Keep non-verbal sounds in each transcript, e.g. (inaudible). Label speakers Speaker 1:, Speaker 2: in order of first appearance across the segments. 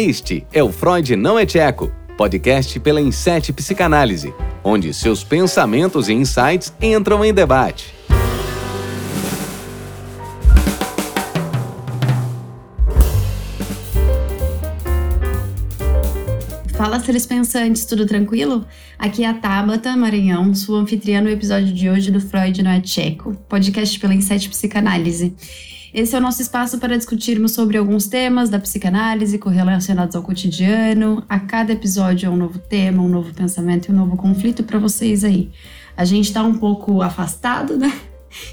Speaker 1: Este é o Freud Não é Tcheco, podcast pela Inset Psicanálise, onde seus pensamentos e insights entram em debate.
Speaker 2: Fala, seres pensantes, tudo tranquilo? Aqui é a Tabata Maranhão, sua anfitriã no episódio de hoje do Freud Não é Tcheco, podcast pela Inset Psicanálise. Esse é o nosso espaço para discutirmos sobre alguns temas da psicanálise correlacionados ao cotidiano. A cada episódio é um novo tema, um novo pensamento e um novo conflito para vocês aí. A gente está um pouco afastado, né?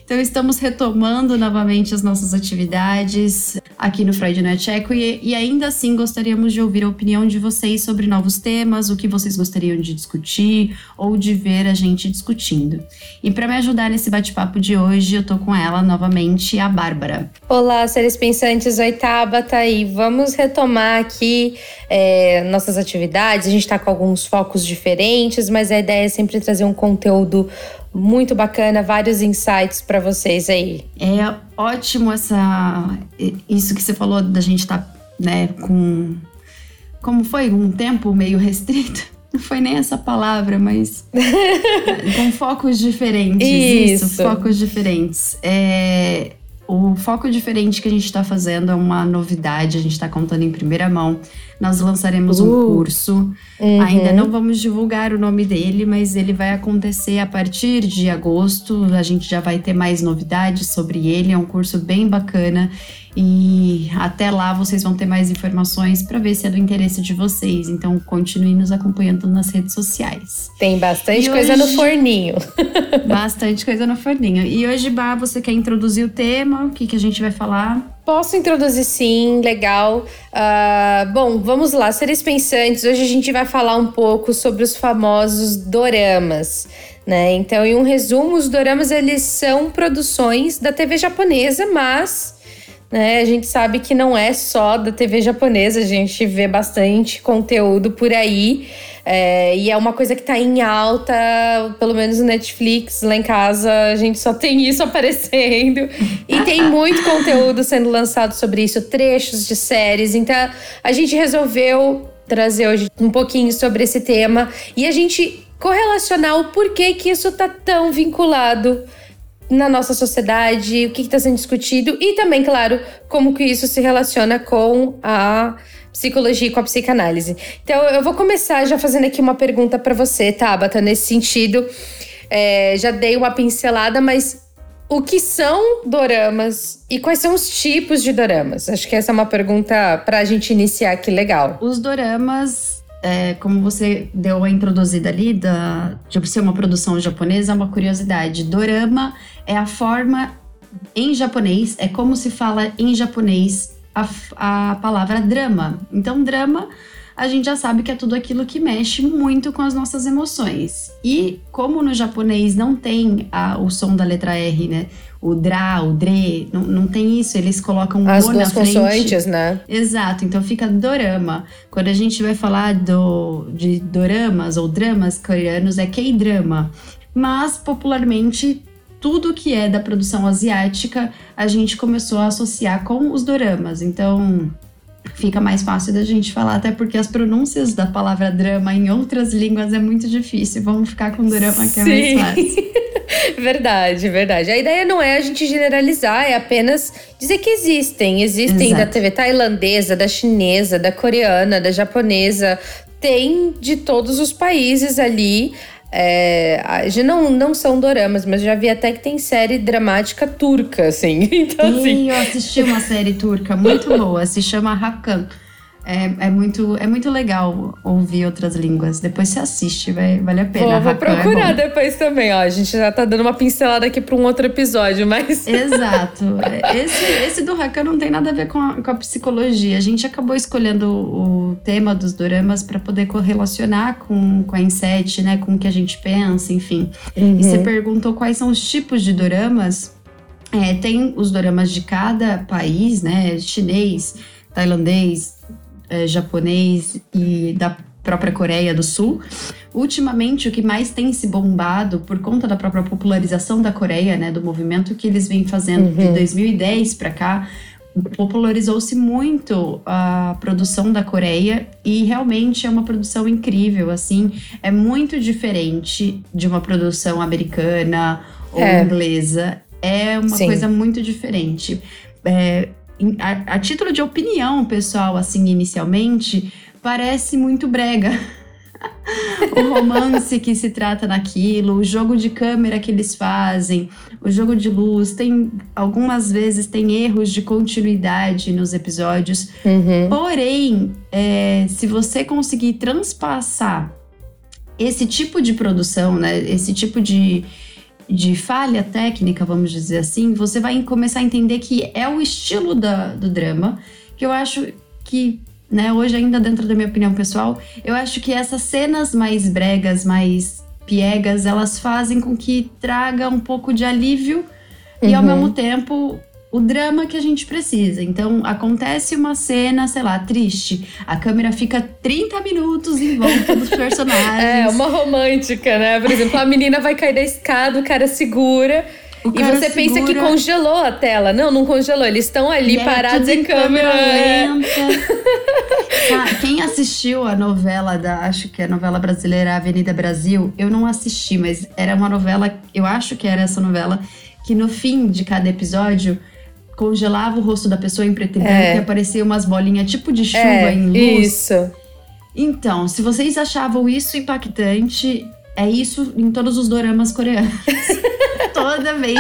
Speaker 2: Então estamos retomando novamente as nossas atividades aqui no Freud Não é Tcheco e, e, ainda assim gostaríamos de ouvir a opinião de vocês sobre novos temas, o que vocês gostariam de discutir ou de ver a gente discutindo. E para me ajudar nesse bate-papo de hoje, eu tô com ela novamente, a Bárbara.
Speaker 3: Olá, seres pensantes, oi Tabata, e vamos retomar aqui é, nossas atividades. A gente está com alguns focos diferentes, mas a ideia é sempre trazer um conteúdo muito bacana, vários insights para vocês aí.
Speaker 2: É ótimo essa isso que você falou da gente estar, tá, né, com como foi um tempo meio restrito. (laughs) Não foi nem essa palavra, mas (laughs) com focos diferentes. Isso, isso focos diferentes. É, o foco diferente que a gente está fazendo é uma novidade, a gente está contando em primeira mão. Nós lançaremos uh, um curso. Uhum. Ainda não vamos divulgar o nome dele, mas ele vai acontecer a partir de agosto. A gente já vai ter mais novidades sobre ele. É um curso bem bacana e até lá vocês vão ter mais informações para ver se é do interesse de vocês. Então continue nos acompanhando nas redes sociais.
Speaker 3: Tem bastante e coisa hoje... no forninho. (laughs)
Speaker 2: bastante coisa no forninho. E hoje, Bá, você quer introduzir o tema? O que, que a gente vai falar?
Speaker 3: Posso introduzir sim, legal. Uh, bom, vamos lá, seres pensantes. Hoje a gente vai falar um pouco sobre os famosos doramas. Né? Então, em um resumo, os doramas eles são produções da TV japonesa, mas né? A gente sabe que não é só da TV japonesa, a gente vê bastante conteúdo por aí. É, e é uma coisa que tá em alta, pelo menos no Netflix, lá em casa, a gente só tem isso (laughs) aparecendo. E tem muito conteúdo sendo lançado sobre isso, trechos de séries. Então a gente resolveu trazer hoje um pouquinho sobre esse tema e a gente correlacionar o porquê que isso tá tão vinculado na nossa sociedade, o que está sendo discutido e também, claro, como que isso se relaciona com a psicologia e com a psicanálise. Então, eu vou começar já fazendo aqui uma pergunta para você, Tabata, nesse sentido. É, já dei uma pincelada, mas o que são doramas e quais são os tipos de doramas? Acho que essa é uma pergunta para a gente iniciar aqui legal.
Speaker 2: Os doramas é, como você deu a introduzida ali, da, de ser uma produção japonesa, uma curiosidade. Dorama é a forma em japonês, é como se fala em japonês a, a palavra drama. Então, drama a gente já sabe que é tudo aquilo que mexe muito com as nossas emoções. E como no japonês não tem a, o som da letra R, né? O dra, o dre, não, não tem isso, eles colocam
Speaker 3: As
Speaker 2: o
Speaker 3: duas
Speaker 2: na frente.
Speaker 3: consoantes, né?
Speaker 2: Exato, então fica dorama. Quando a gente vai falar do, de doramas ou dramas coreanos, é K-drama. Mas, popularmente, tudo que é da produção asiática, a gente começou a associar com os doramas. Então, fica mais fácil da gente falar, até porque as pronúncias da palavra drama em outras línguas é muito difícil. Vamos ficar com drama que é mais fácil. (laughs)
Speaker 3: verdade, verdade. A ideia não é a gente generalizar, é apenas dizer que existem. Existem Exato. da TV tailandesa, da chinesa, da coreana, da japonesa. Tem de todos os países ali. É, não, não são doramas, mas já vi até que tem série dramática turca, assim. (laughs) Então,
Speaker 2: Sim, assim... eu assisti uma série turca muito boa, se chama Hakan. É, é, muito, é muito legal ouvir outras línguas. Depois você assiste, vai, vale a pena.
Speaker 3: Vou, vou é procurar é depois também, ó. A gente já tá dando uma pincelada aqui para um outro episódio, mas. (laughs)
Speaker 2: Exato. Esse, esse do Hakan não tem nada a ver com a, com a psicologia. A gente acabou escolhendo o, tema dos doramas para poder correlacionar com, com a Inset, né? Com o que a gente pensa, enfim. Uhum. E você perguntou quais são os tipos de doramas. É, tem os doramas de cada país, né? Chinês, tailandês, é, japonês e da própria Coreia do Sul. Ultimamente, o que mais tem se bombado por conta da própria popularização da Coreia, né, do movimento que eles vêm fazendo uhum. de 2010 para cá, popularizou-se muito a produção da Coreia e realmente é uma produção incrível, assim, é muito diferente de uma produção americana ou é. inglesa, é uma Sim. coisa muito diferente. É, a, a título de opinião pessoal, assim, inicialmente, parece muito brega. (laughs) o romance que se trata naquilo, o jogo de câmera que eles fazem, o jogo de luz, tem algumas vezes tem erros de continuidade nos episódios. Uhum. Porém, é, se você conseguir transpassar esse tipo de produção, né, esse tipo de, de falha técnica, vamos dizer assim, você vai começar a entender que é o estilo da, do drama, que eu acho que né? Hoje, ainda dentro da minha opinião pessoal, eu acho que essas cenas mais bregas, mais piegas, elas fazem com que traga um pouco de alívio uhum. e ao uhum. mesmo tempo o drama que a gente precisa. Então, acontece uma cena, sei lá, triste. A câmera fica 30 minutos em volta dos (laughs) personagens.
Speaker 3: É, uma romântica, né? Por exemplo, a menina vai cair da escada, o cara segura e você pensa que congelou a tela. Não, não congelou. Eles estão ali é parados em câmera, câmera lenta. (laughs)
Speaker 2: quem assistiu a novela da, acho que é a novela brasileira Avenida Brasil, eu não assisti, mas era uma novela, eu acho que era essa novela, que no fim de cada episódio congelava o rosto da pessoa em preto e branco é. e aparecia umas bolinhas tipo de chuva é, em luz.
Speaker 3: Isso.
Speaker 2: Então, se vocês achavam isso impactante, é isso em todos os doramas coreanos. (laughs) Toda vez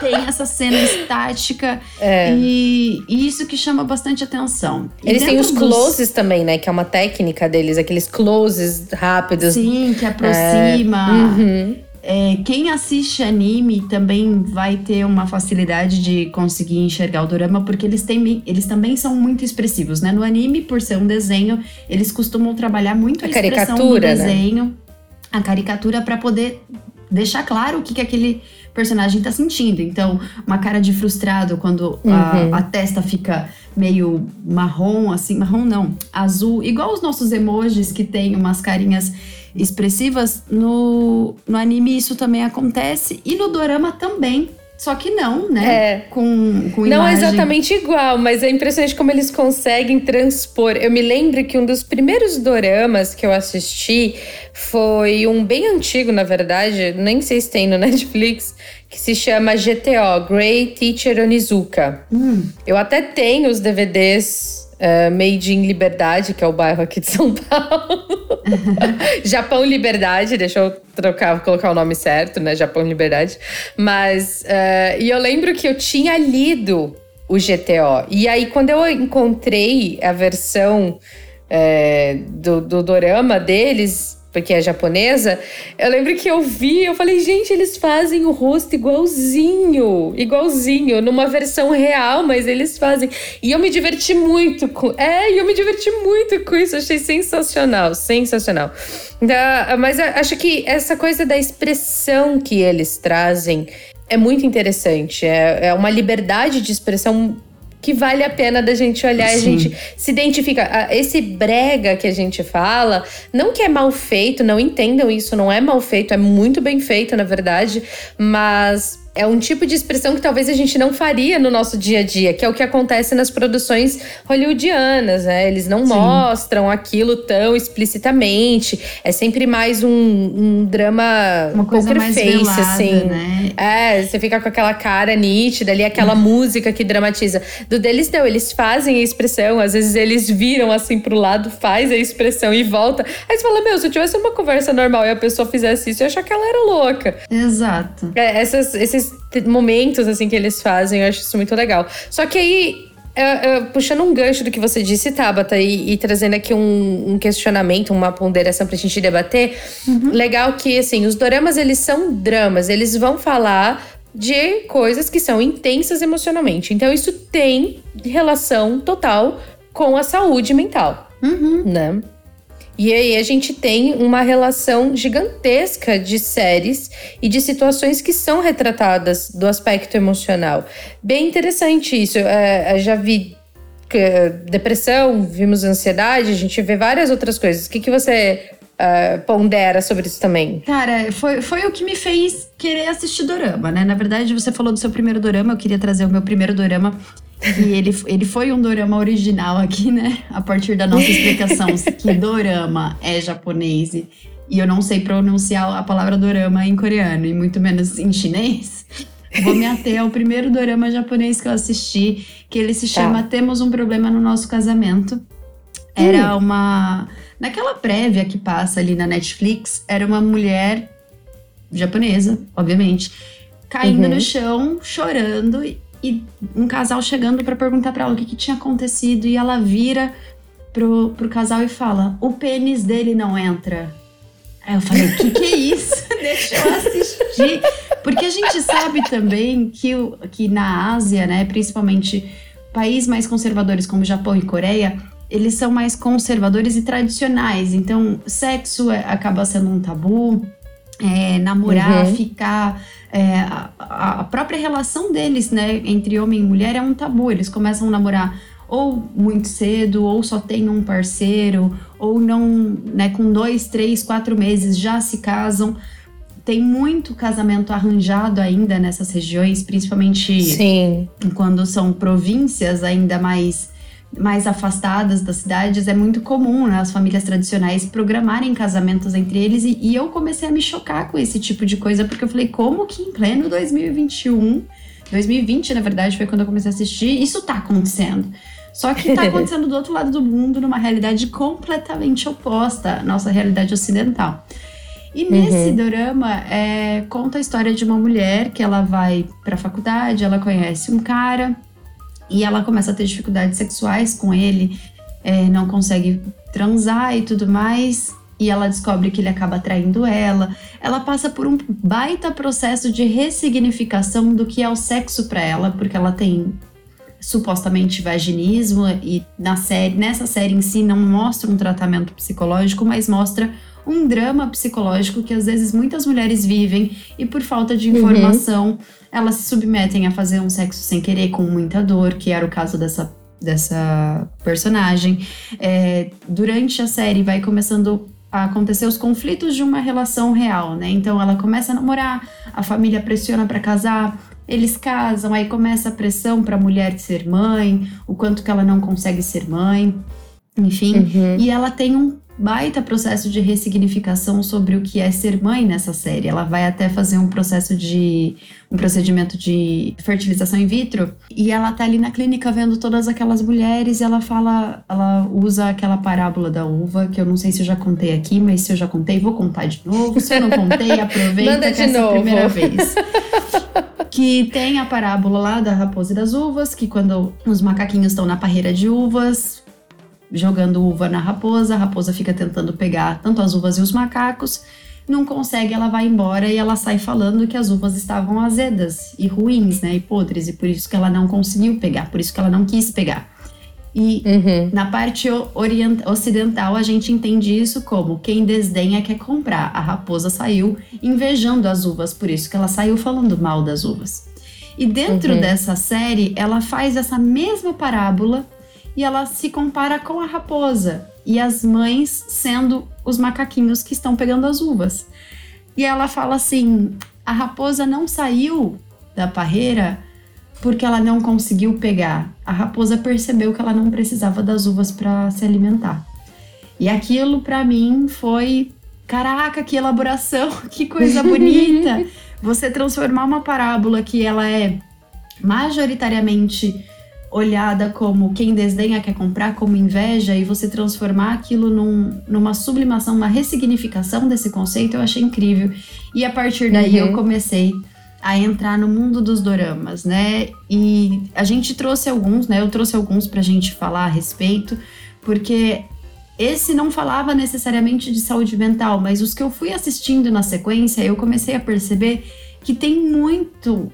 Speaker 2: tem essa cena estática é. e, e, isso que chama bastante atenção.
Speaker 3: E Eles têm os closes dos... também, né? Que é uma técnica deles, aqueles closes rápidos.
Speaker 2: Sim, que aproxima. É. Uhum. É, quem assiste anime também vai ter uma facilidade de conseguir enxergar o dorama, porque eles, têm, eles também são muito expressivos, né? No anime, por ser um desenho, eles costumam trabalhar muito a, a expressão do né? desenho. Né? a caricatura para poder deixar claro o que, que aquele personagem tá sentindo. Então, uma cara de frustrado quando uhum. a, a, testa fica meio marrom, assim, marrom não, azul, igual os nossos emojis que tem umas carinhas expressivas. No, no anime isso também acontece e no dorama também. Só que não, né?
Speaker 3: É.
Speaker 2: Com, com
Speaker 3: Não imagem. exatamente igual, mas é impressionante como eles conseguem transpor. Eu me lembro que um dos primeiros doramas que eu assisti foi um bem antigo, na verdade, nem sei se tem no (laughs) Netflix, que se chama GTO, Great Teacher Onizuka. Hum. Eu até tenho os DVDs Uh, Made in Liberdade, que é o bairro aqui de São Paulo. (laughs) Japão Liberdade, deixa eu trocar, colocar o nome certo, né? Japão Liberdade. Mas, uh, e eu lembro que eu tinha lido o GTO. E aí, quando eu encontrei a versão é, do, do dorama deles, porque é japonesa, eu lembro que eu vi, eu falei, gente, eles fazem o rosto igualzinho, igualzinho, numa versão real, mas eles fazem. E eu me diverti muito com. É, eu me diverti muito com isso, achei sensacional, sensacional. Da, mas acho que essa coisa da expressão que eles trazem é muito interessante. É, é uma liberdade de expressão que vale a pena da gente olhar e a gente se identifica. Esse brega que a gente fala, não que é mal feito, não entendam isso, não é mal feito, é muito bem feito, na verdade, mas é um tipo de expressão que talvez a gente não faria no nosso dia a dia, que é o que acontece nas produções hollywoodianas, né? Eles não Sim. mostram aquilo tão explicitamente. É sempre mais um, um drama
Speaker 2: Uma coisa mais face, velada, assim. Né?
Speaker 3: É, você fica com aquela cara nítida ali, aquela uhum. música que dramatiza. Do deles, não, eles fazem a expressão, às vezes eles viram assim pro lado, faz a expressão e volta. Aí você fala, meu, se eu tivesse uma conversa normal e a pessoa fizesse isso, eu ia achar que ela era louca.
Speaker 2: Exato.
Speaker 3: É, essas, esses momentos assim que eles fazem, eu acho isso muito legal. Só que aí puxando um gancho do que você disse, Tabata, e, e trazendo aqui um, um, questionamento, uma ponderação pra gente debater, uhum. legal que, assim, os doramas, eles são dramas, eles vão falar de coisas que são intensas emocionalmente. Então, isso tem relação total com a saúde mental,
Speaker 2: uhum.
Speaker 3: né? E aí a gente tem uma relação gigantesca de séries e de situações que são retratadas do aspecto emocional. Bem interessante isso. É, já vi depressão, vimos ansiedade, a gente vê várias outras coisas. O que, que você uh, pondera sobre isso também?
Speaker 2: Cara, foi, foi o que me fez querer assistir dorama, né? Na verdade, você falou do seu primeiro dorama, eu queria trazer o meu primeiro dorama E ele, ele foi um dorama original aqui, né? A partir da nossa explicação que dorama é japonês e, eu não sei pronunciar a palavra dorama em coreano e muito menos em chinês. Vou me ater ao primeiro dorama japonês que eu assisti, que ele se tá. chama tá. Temos um Problema no Nosso Casamento. Era hum. uma. Naquela prévia que passa ali na Netflix, era uma mulher japonesa, obviamente, caindo uhum. no chão, chorando, e um casal chegando para perguntar para ela o que, que, tinha acontecido, e ela vira pro, pro casal e fala: O pênis dele não entra. Aí eu falei: O que, que é isso? (laughs) Deixa eu assistir. Porque a gente sabe também que, que na Ásia, né, principalmente países mais conservadores como Japão e Coreia, eles são mais conservadores e tradicionais. Então, sexo é, acaba sendo um tabu, é, namorar, uhum. ficar. É, a, a, própria relação deles, né, entre homem e mulher é um tabu. Eles começam a namorar ou muito cedo, ou só tem um parceiro, ou não, né, com dois, três, quatro meses já se casam. Tem muito casamento arranjado ainda nessas regiões, principalmente
Speaker 3: Sim.
Speaker 2: quando são províncias ainda mais mais afastadas das cidades, é muito comum né, as famílias tradicionais programarem casamentos entre eles. E, e, eu comecei a me chocar com esse tipo de coisa, porque eu falei, como que em pleno 2021, 2020, na verdade, foi quando eu comecei a assistir, isso tá acontecendo. Só que tá (laughs) acontecendo do outro lado do mundo, numa realidade completamente oposta à nossa realidade ocidental. E nesse uhum. drama, é, conta a história de uma mulher que ela vai pra faculdade, ela conhece um cara e ela começa a ter dificuldades sexuais com ele, é, não consegue transar e tudo mais. E ela descobre que ele acaba traindo ela. Ela passa por um baita processo de ressignificação do que é o sexo para ela, porque ela tem supostamente vaginismo e na série, nessa série em si não mostra um tratamento psicológico, mas mostra um drama psicológico que às vezes muitas mulheres vivem e por falta de uhum. informação uhum. elas se submetem a fazer um sexo sem querer com muita dor, que era o caso dessa dessa personagem. É, durante a série vai começando a acontecer os conflitos de uma relação real, né? Então ela começa a namorar, a família pressiona para casar, eles casam, aí começa a pressão para a mulher ser mãe, o quanto que ela não consegue ser mãe, enfim. Uhum. E ela tem um baita processo de ressignificação sobre o que é ser mãe nessa série. Ela vai até fazer um processo de um procedimento de fertilização in vitro e ela tá ali na clínica vendo todas aquelas mulheres e ela fala, ela usa aquela parábola da uva que eu não sei se eu já contei aqui, mas se eu já contei, vou contar de novo. Se eu não contei, (laughs) aproveita que essa é a primeira vez. que tem a parábola lá da raposa e das uvas, que quando os macaquinhos estão na parreira de uvas, jogando uva na raposa, a raposa fica tentando pegar tanto as uvas e os macacos, não consegue, ela vai embora e ela sai falando que as uvas estavam azedas e ruins, né, e podres, e por isso que ela não conseguiu pegar, por isso que ela não quis pegar. E uhum. na parte ocidental a gente entende isso como quem desdenha quer comprar. A raposa saiu invejando as uvas, por isso que ela saiu falando mal das uvas. E dentro uhum. dessa série, ela faz essa mesma parábola e ela se compara com a raposa e as mães sendo os macaquinhos que estão pegando as uvas. E ela fala assim: a raposa não saiu da parreira porque ela não conseguiu pegar. A raposa percebeu que ela não precisava das uvas para se alimentar. E aquilo para mim foi, caraca, que elaboração, (laughs) que coisa bonita. (laughs) Você transformar uma parábola que ela é majoritariamente olhada como quem desdenha quer comprar, como inveja, e você transformar aquilo num, numa sublimação, uma ressignificação desse conceito, eu achei incrível. E a partir daí uhum. eu comecei a entrar no mundo dos doramas, né? E a gente trouxe alguns, né? Eu trouxe alguns pra gente falar a respeito, porque esse não falava necessariamente de saúde mental, mas os que eu fui assistindo na sequência, eu comecei a perceber que tem muito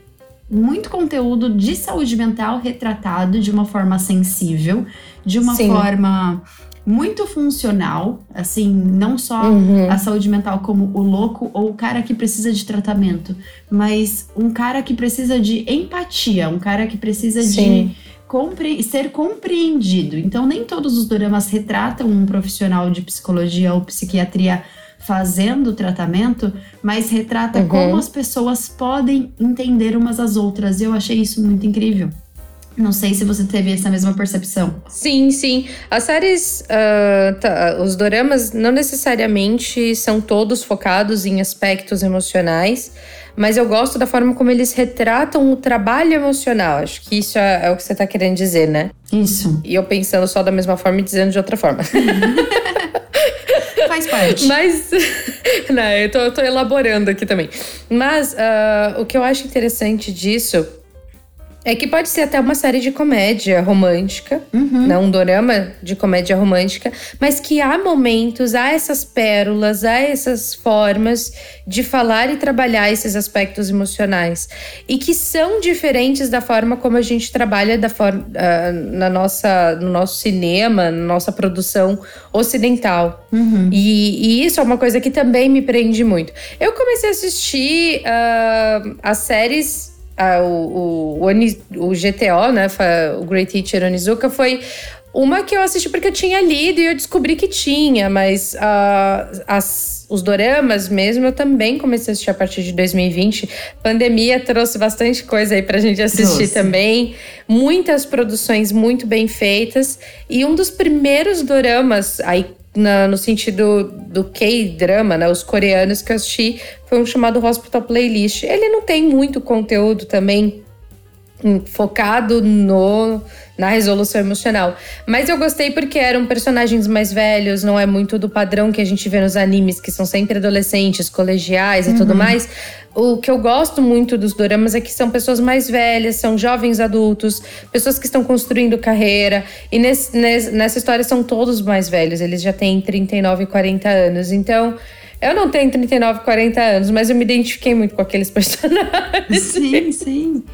Speaker 2: muito conteúdo de saúde mental retratado de uma forma sensível, de uma Sim. forma muito funcional, assim, não só uhum. a saúde mental como o louco ou o cara que precisa de tratamento, mas um cara que precisa de empatia, um cara que precisa Sim. de compre ser compreendido. Então, nem todos os dramas retratam um profissional de psicologia ou psiquiatria fazendo o tratamento, mas retrata uhum. como as pessoas podem entender umas às outras. Eu achei isso muito incrível. Não sei se você teve essa mesma percepção.
Speaker 3: Sim, sim. As séries, uh, tá, os doramas não necessariamente são todos focados em aspectos emocionais, mas eu gosto da forma como eles retratam o trabalho emocional. Acho que isso é, é o que você está querendo dizer, né?
Speaker 2: Isso.
Speaker 3: E eu pensando só da mesma forma e dizendo de outra forma. (laughs)
Speaker 2: Faz parte.
Speaker 3: Mas. (laughs) não, eu tô, tô elaborando aqui também. Mas uh, o que eu acho interessante disso é que pode ser até uma série de comédia romântica, uhum. não um dorama de comédia romântica, mas que há momentos, há essas pérolas, há essas formas de falar e trabalhar esses aspectos emocionais e que são diferentes da forma como a gente trabalha da forma, uh, na nossa, no nosso cinema, na nossa produção ocidental. Uhum. E, e, isso é uma coisa que também me prende muito. Eu comecei a assistir uh, as séries a, o, o, o, GTO, né, o Great Teacher Onizuka, foi uma que eu assisti porque eu tinha lido e eu descobri que tinha, mas uh, as, os doramas mesmo eu também comecei a assistir a partir de 2020. Pandemia trouxe bastante coisa aí pra gente assistir também. Muitas produções muito bem feitas. E um dos primeiros doramas, aí na, no sentido do K-drama, né? Os coreanos que eu assisti foi um chamado Hospital Playlist. Ele não tem muito conteúdo também focado no na resolução emocional. Mas eu gostei porque eram personagens mais velhos, não é muito do padrão que a gente vê nos animes, que são sempre adolescentes, colegiais uhum. e tudo uhum. mais. O que eu gosto muito dos doramas é que são pessoas mais velhas, são jovens adultos, pessoas que estão construindo carreira. E nesse, nessa história são todos mais velhos, eles já têm 39 e 40 anos. Então. Eu não tenho 39, 40 anos, mas eu me identifiquei muito com aqueles (laughs) personagens.
Speaker 2: Sim, sim.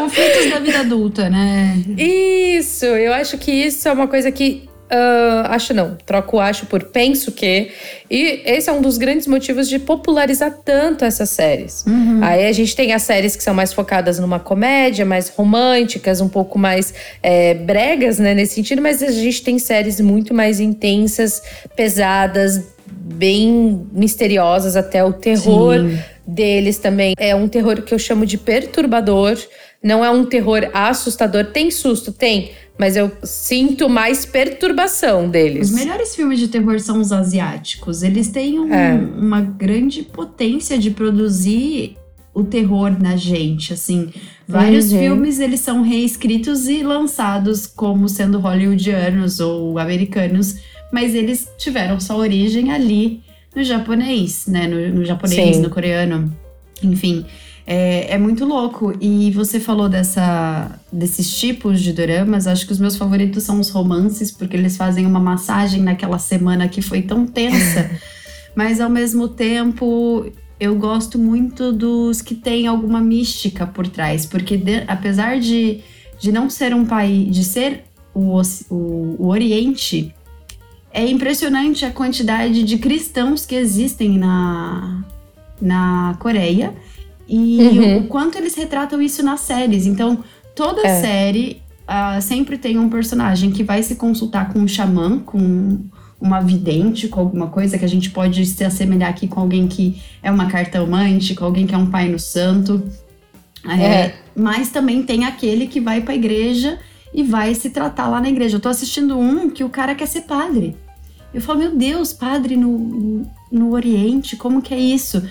Speaker 2: Conflitos da vida adulta, né?
Speaker 3: Isso, eu acho que isso é uma coisa que. Uh, acho não, troco acho por penso que. E esse é um dos grandes motivos de popularizar tanto essas séries. Uhum. Aí a gente tem as séries que são mais focadas numa comédia, mais românticas, um pouco mais é, bregas, né, nesse sentido, mas a gente tem séries muito mais intensas, pesadas, bem misteriosas, até o terror Sim. deles também. É um terror que eu chamo de perturbador. Não é um terror assustador. Tem susto, tem, mas eu sinto mais perturbação deles.
Speaker 2: Os melhores filmes de terror são os asiáticos. Eles têm um, é. uma grande potência de produzir o terror na gente, assim. Vários uhum. filmes eles são reescritos e lançados como sendo hollywoodianos ou americanos mas eles tiveram sua origem ali no japonês, né? No, no japonês, Sim. no coreano, enfim. É, é, muito louco. E você falou dessa, desses tipos de doramas. Acho que os meus favoritos são os romances, porque eles fazem uma massagem naquela semana que foi tão tensa. (laughs) Mas ao mesmo tempo, eu gosto muito dos que têm alguma mística por trás. Porque de, apesar de, de não ser um país, de ser o, o, o Oriente é impressionante a quantidade de cristãos que existem na, na Coreia e uhum. o quanto eles retratam isso nas séries. Então, toda é. série uh, sempre tem um personagem que vai se consultar com um xamã, com uma vidente, com alguma coisa que a gente pode se assemelhar aqui com alguém que é uma cartomante, com alguém que é um pai no santo. É, é. Mas também tem aquele que vai para a igreja e vai se tratar lá na igreja. Eu tô assistindo um que o cara quer ser padre. Eu falo, meu Deus, padre no, no Oriente, como que é isso?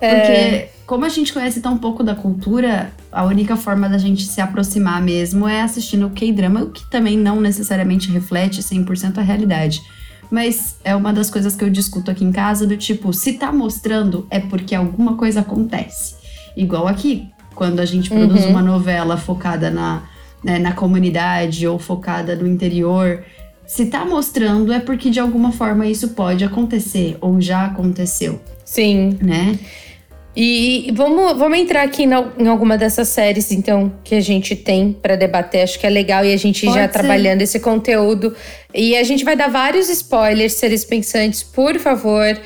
Speaker 2: É... Porque como a gente conhece tão pouco da cultura, a única forma da gente se aproximar mesmo é assistindo o K-drama, o que também não necessariamente reflete 100% a realidade. Mas é uma das coisas que eu discuto aqui em casa, do tipo, se tá mostrando, é porque alguma coisa acontece. Igual aqui, quando a gente produz uhum. uma novela focada na, né, na comunidade ou focada no interior, se tá mostrando é porque de alguma forma isso pode acontecer ou já aconteceu.
Speaker 3: Sim.
Speaker 2: Né?
Speaker 3: E vamos, vamos entrar aqui na, em alguma dessas séries, então, que a gente tem para debater. Acho que é legal e a gente Pode já ser. trabalhando esse conteúdo. E a gente vai dar vários spoilers, seres pensantes, por favor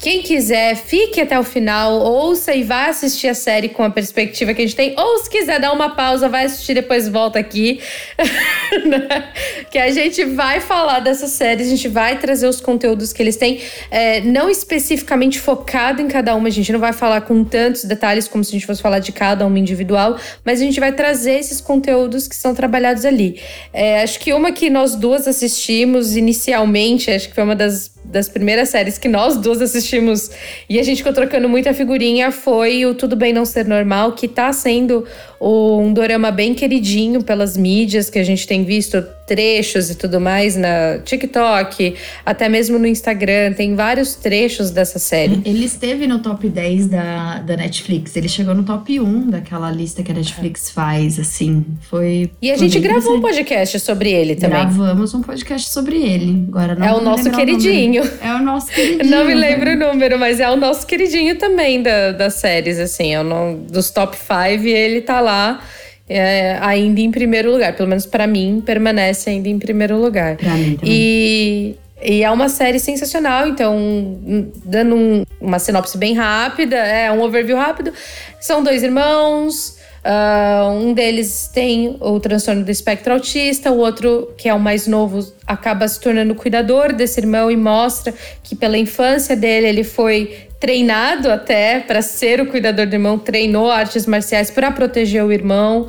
Speaker 3: quem quiser, fique até o final, ouça e vá assistir a série com a perspectiva que a gente tem. Ou se quiser dar uma pausa, vai assistir depois volta aqui. (laughs) Né? que a gente vai falar dessas séries, a gente vai trazer os conteúdos que eles têm, é, não especificamente focado em cada uma, a gente não vai falar com tantos detalhes como se a gente fosse falar de cada uma individual, mas a gente vai trazer esses conteúdos que são trabalhados ali. É, acho que uma que nós duas assistimos inicialmente, acho que foi uma das das primeiras séries que nós duas assistimos e a gente ficou trocando muita figurinha foi o Tudo Bem Não Ser Normal, que tá sendo um dorama bem queridinho pelas mídias que a gente tem visto trechos e tudo mais na TikTok, até mesmo no Instagram, tem vários trechos dessa série.
Speaker 2: Ele esteve no top 10 da, da Netflix, ele chegou no top 1 daquela lista que a Netflix faz, assim, foi...
Speaker 3: E a gente gravou um podcast sobre ele também.
Speaker 2: Gravamos um podcast sobre ele, agora não
Speaker 3: É o nosso queridinho.
Speaker 2: O é o nosso queridinho.
Speaker 3: não me lembro né? o número, mas é o nosso queridinho também da, das séries, assim, é o, dos top 5 e ele tá lá lá é, ainda em primeiro lugar. Pelo menos para mim, permanece ainda em primeiro lugar.
Speaker 2: Pra mim também.
Speaker 3: E, e é uma série sensacional, então, dando um, uma sinopse bem rápida, é um overview rápido. São dois irmãos. Uh, um deles tem o transtorno do espectro autista, o outro, que é o mais novo, acaba se tornando cuidador desse irmão e mostra que pela infância dele ele foi treinado até para ser o cuidador do irmão, treinou artes marciais para proteger o irmão.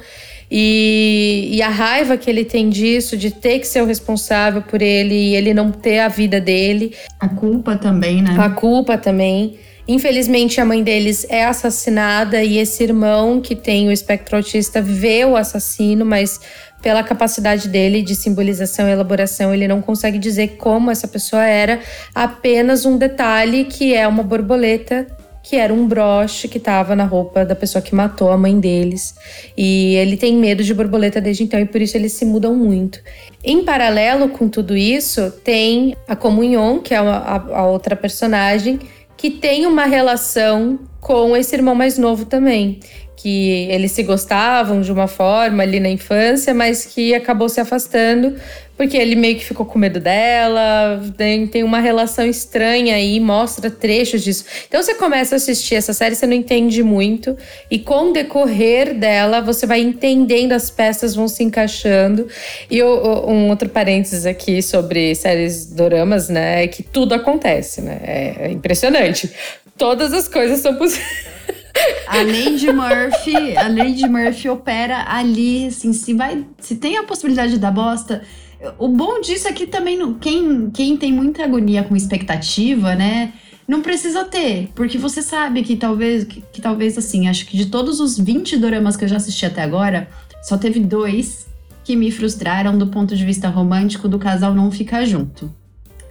Speaker 3: E, e, a raiva que ele tem disso, de ter que ser o responsável por ele e ele não ter a vida dele.
Speaker 2: A culpa também, né?
Speaker 3: A culpa também. Infelizmente, a mãe deles é assassinada e esse irmão que tem o espectro autista vê o assassino, mas pela capacidade dele de simbolização e elaboração, ele não consegue dizer como essa pessoa era, apenas um detalhe que é uma borboleta que era um broche que estava na roupa da pessoa que matou a mãe deles. E ele tem medo de borboleta desde então e por isso eles se mudam muito. Em paralelo com tudo isso, tem a Comunhão, que é a, a outra personagem, que tem uma relação com esse irmão mais novo também que eles se gostavam de uma forma ali na infância, mas que acabou se afastando porque ele meio que ficou com medo dela, tem, tem uma relação estranha aí, mostra trechos disso. Então você começa a assistir essa série, você não entende muito, e com o decorrer dela, você vai entendendo, as peças vão se encaixando. E um outro parênteses aqui sobre séries doramas, né, é que tudo acontece, né? É impressionante. Todas as coisas são possíveis.
Speaker 2: A Lady Murphy, a Lady Murphy opera ali, assim, se vai, se tem a possibilidade da bosta, o bom disso é que também quem, quem tem muita agonia com expectativa, né, não precisa ter, porque você sabe que talvez que, que talvez assim, acho que de todos os 20 doramas que eu já assisti até agora, só teve dois que me frustraram do ponto de vista romântico do casal não ficar junto.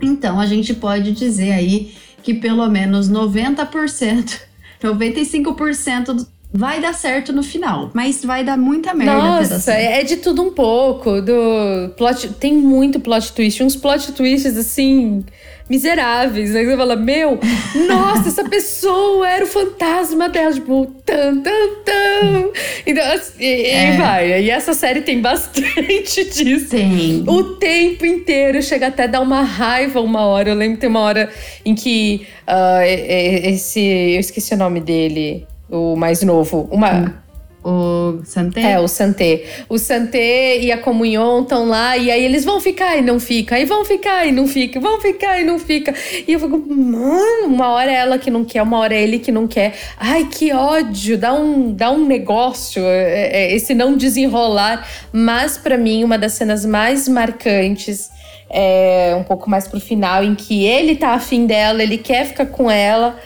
Speaker 2: Então, a gente pode dizer aí que pelo menos 90% 95% vai dar certo no final, mas vai dar muita merda.
Speaker 3: Nossa, é de tudo um pouco. Do plot, tem muito plot twist, uns plot twists assim miseráveis, né? Você fala, meu, nossa, essa pessoa era o fantasma dela, tipo, tan, tan, tan. Então, assim, e, é. vai. E essa série tem bastante (laughs) disso.
Speaker 2: Tem.
Speaker 3: O tempo inteiro, chega até a dar uma raiva uma hora. Eu lembro que tem uma hora em que uh, esse. Eu esqueci o nome dele, o mais novo. Uma. Hum.
Speaker 2: O Santé?
Speaker 3: É, o Santé. O Santé e a Comunhão estão lá, e aí eles vão ficar e não fica, e vão ficar e não fica, vão ficar e não fica. E eu fico, mano, uma hora é ela que não quer, uma hora é ele que não quer. Ai, que ódio, dá um, dá um negócio, é, é, esse não desenrolar. Mas para mim, uma das cenas mais marcantes é um pouco mais pro final, em que ele tá afim dela, ele quer ficar com ela.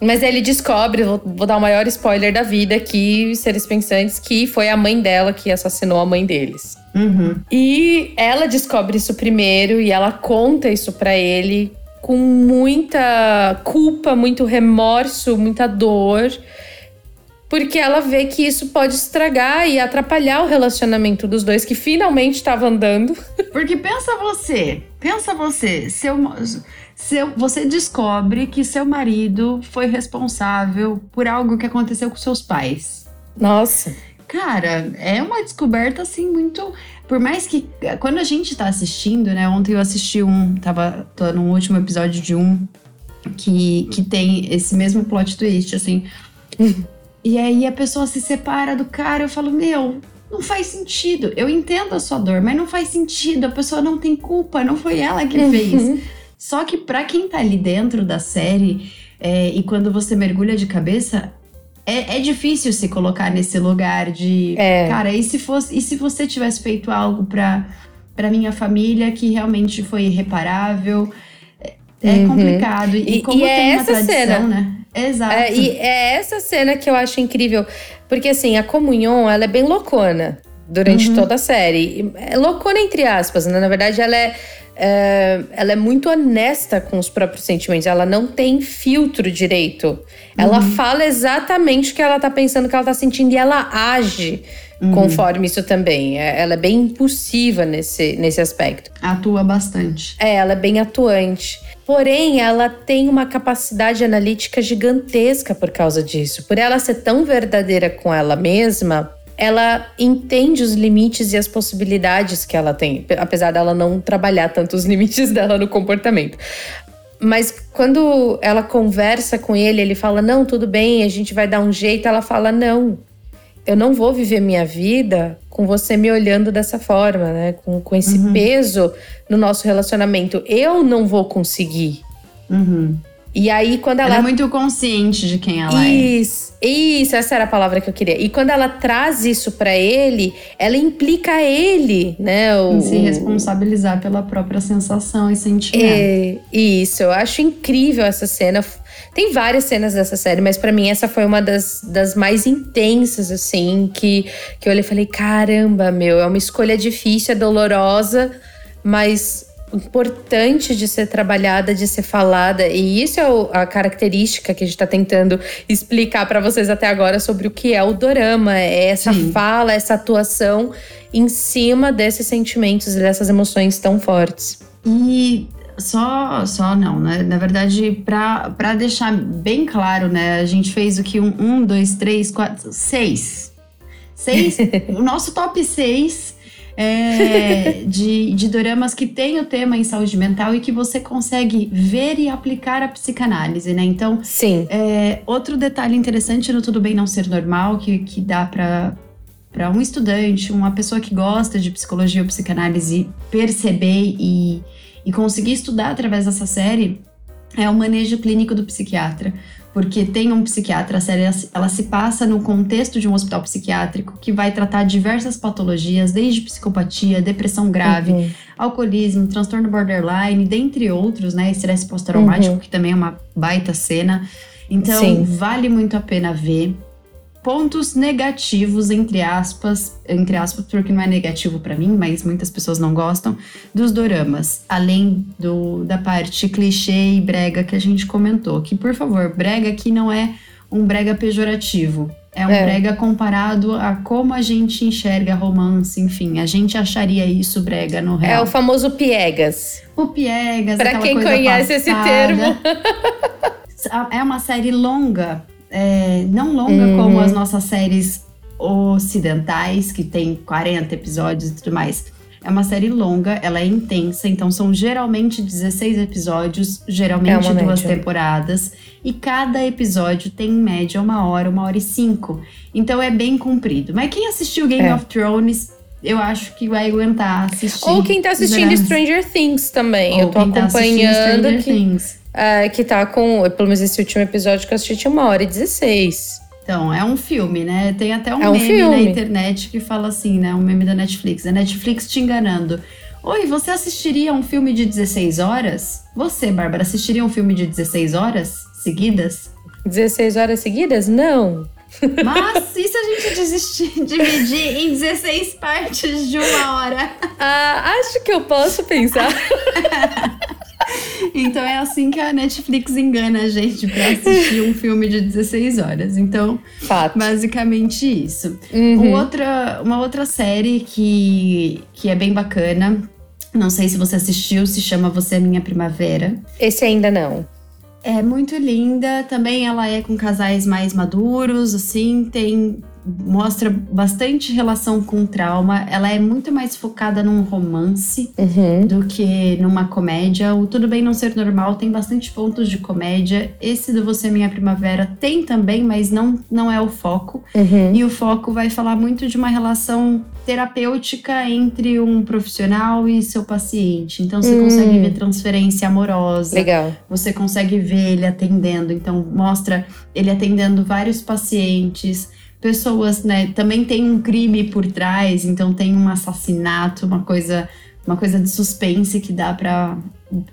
Speaker 3: Mas ele descobre, vou, vou, dar o maior spoiler da vida aqui, seres pensantes, que foi a mãe dela que assassinou a mãe deles.
Speaker 2: Uhum.
Speaker 3: E ela descobre isso primeiro e ela conta isso para ele com muita culpa, muito remorso, muita dor. Porque ela vê que isso pode estragar e atrapalhar o relacionamento dos dois, que finalmente estava andando.
Speaker 2: Porque pensa você, pensa você, seu seu, você descobre que seu marido foi responsável por algo que aconteceu com seus pais.
Speaker 3: Nossa.
Speaker 2: Cara, é uma descoberta assim muito. Por mais que. Quando a gente tá assistindo, né? Ontem eu assisti um. Tava tô no último episódio de um. que, que tem esse mesmo plot twist, assim. (laughs) e aí a pessoa se separa do cara, eu falo, meu, não faz sentido. Eu entendo a sua dor, mas não faz sentido. A pessoa não tem culpa, não foi ela que uhum. fez. Só que para quem tá ali dentro da série, é, e quando você mergulha de cabeça, é, é, difícil se colocar nesse lugar de. É. Cara, e se fosse. E se você tivesse feito algo pra, pra minha família que realmente foi irreparável? É, é uhum. complicado. E, e como e é tem uma tradição, cena. né? Exato.
Speaker 3: É, e é essa cena que eu acho incrível. Porque, assim, a comunhão, ela é bem loucona durante uhum. toda a série. É loucona entre aspas, né? Na verdade, ela é, é, ela é muito honesta com os próprios sentimentos. Ela não tem filtro direito. Ela uhum. fala exatamente o que ela tá pensando, o que ela tá sentindo. E ela age uhum. conforme isso também. É, ela é bem impulsiva nesse, nesse aspecto.
Speaker 2: Atua bastante.
Speaker 3: É, ela é bem atuante. Porém, ela tem uma capacidade analítica gigantesca por causa disso. Por ela ser tão verdadeira com ela mesma, ela entende os limites e as possibilidades que ela tem, apesar dela não trabalhar tanto os (laughs) limites dela no comportamento. Mas quando ela conversa com ele, ele fala: Não, tudo bem, a gente vai dar um jeito. Ela fala: Não, eu não vou viver minha vida com você me olhando dessa forma, né? Com, com esse uhum. peso no nosso relacionamento. Eu não vou conseguir.
Speaker 2: Uhum.
Speaker 3: E aí, quando ela.
Speaker 2: Ela é muito consciente de quem ela
Speaker 3: isso, é. Isso, essa era a palavra que eu queria. E quando ela traz isso para ele, ela implica ele, né?
Speaker 2: O, em se responsabilizar pela própria sensação e sentimento.
Speaker 3: É, isso, eu acho incrível essa cena. Tem várias cenas dessa série, mas para mim essa foi uma das, das mais intensas, assim, que, que eu olhei e falei: caramba, meu, é uma escolha difícil, é dolorosa, mas importante de ser trabalhada, de ser falada, e isso é a característica que a gente está tentando explicar para vocês até agora sobre o que é o dorama, é essa Sim. fala, essa atuação em cima desses sentimentos e dessas emoções tão fortes.
Speaker 2: E só, só não, né? Na verdade, para deixar bem claro, né? A gente fez o que? Um, um dois, três, quatro, seis. Seis. (laughs) o nosso top seis é, de, de doramas que tem o tema em saúde mental e que você consegue ver e aplicar a psicanálise, né? Então,
Speaker 3: Sim.
Speaker 2: É, outro detalhe interessante no Tudo Bem Não Ser Normal, que, que dá para para um estudante, uma pessoa que gosta de psicologia ou psicanálise perceber e, e conseguir estudar através dessa série é o manejo clínico do psiquiatra porque tem um psiquiatra, a série ela se passa no contexto de um hospital psiquiátrico que vai tratar diversas patologias, desde psicopatia, depressão grave, uhum. alcoolismo, transtorno borderline, dentre outros, né? Estresse pós-traumático, uhum. que também é uma baita cena. Então, Sim. vale muito a pena ver pontos negativos, entre aspas, entre aspas, porque não é negativo para mim, mas muitas pessoas não gostam, dos doramas. Além do, da parte clichê e brega que a gente comentou. Que, por favor, brega aqui não é um brega pejorativo. É um é. brega comparado a como a gente enxerga romance, enfim. A gente acharia isso brega no real.
Speaker 3: É o famoso piegas.
Speaker 2: O piegas,
Speaker 3: Pra quem conhece passada. esse termo. (laughs)
Speaker 2: é uma série longa, é, não longa uhum. como as nossas séries ocidentais, que tem 40 episódios e tudo mais. É uma série longa, ela é intensa, então são geralmente 16 episódios, geralmente é duas média. temporadas, e cada episódio tem em média uma hora, uma hora e cinco. Então é bem comprido. Mas quem assistiu Game é. of Thrones eu acho que vai aguentar assistir.
Speaker 3: Ou quem tá assistindo Stranger Things também. Ou eu tô tá acompanhando. Tá que... Things. É, que tá com, pelo menos esse último episódio que eu assisti tinha uma hora e 16.
Speaker 2: Então, é um filme, né? Tem até um, é um meme filme. na internet que fala assim, né? Um meme da Netflix. A Netflix te enganando. Oi, você assistiria um filme de 16 horas? Você, Bárbara, assistiria um filme de 16 horas seguidas?
Speaker 3: 16 horas seguidas? Não. (laughs)
Speaker 2: Mas e se a gente desistir, (laughs) dividir em 16 partes de uma hora?
Speaker 3: Ah, acho que eu posso pensar. (laughs)
Speaker 2: Então é assim que a Netflix engana a gente para assistir um filme de 16 horas. Então,
Speaker 3: Fato.
Speaker 2: basicamente isso. Uhum. Uma, outra, uma outra série que, que é bem bacana, não sei se você assistiu, se chama Você é Minha Primavera.
Speaker 3: Esse ainda não.
Speaker 2: É muito linda. Também ela é com casais mais maduros, assim, tem mostra bastante relação com trauma. Ela é muito mais focada num romance
Speaker 3: Uhum.
Speaker 2: do que numa comédia. O Tudo Bem Não Ser Normal tem bastante pontos de comédia. Esse do Você é Minha Primavera tem também, mas não, não é o foco.
Speaker 3: Uhum.
Speaker 2: E o foco vai falar muito de uma relação terapêutica entre um profissional e seu paciente. Então você
Speaker 3: Hum.
Speaker 2: consegue ver transferência amorosa.
Speaker 3: Legal.
Speaker 2: Você consegue ver ele atendendo, então mostra ele atendendo vários pacientes, pessoas, né? Também tem um crime por trás, então tem um assassinato, uma coisa, uma coisa de suspense que dá pra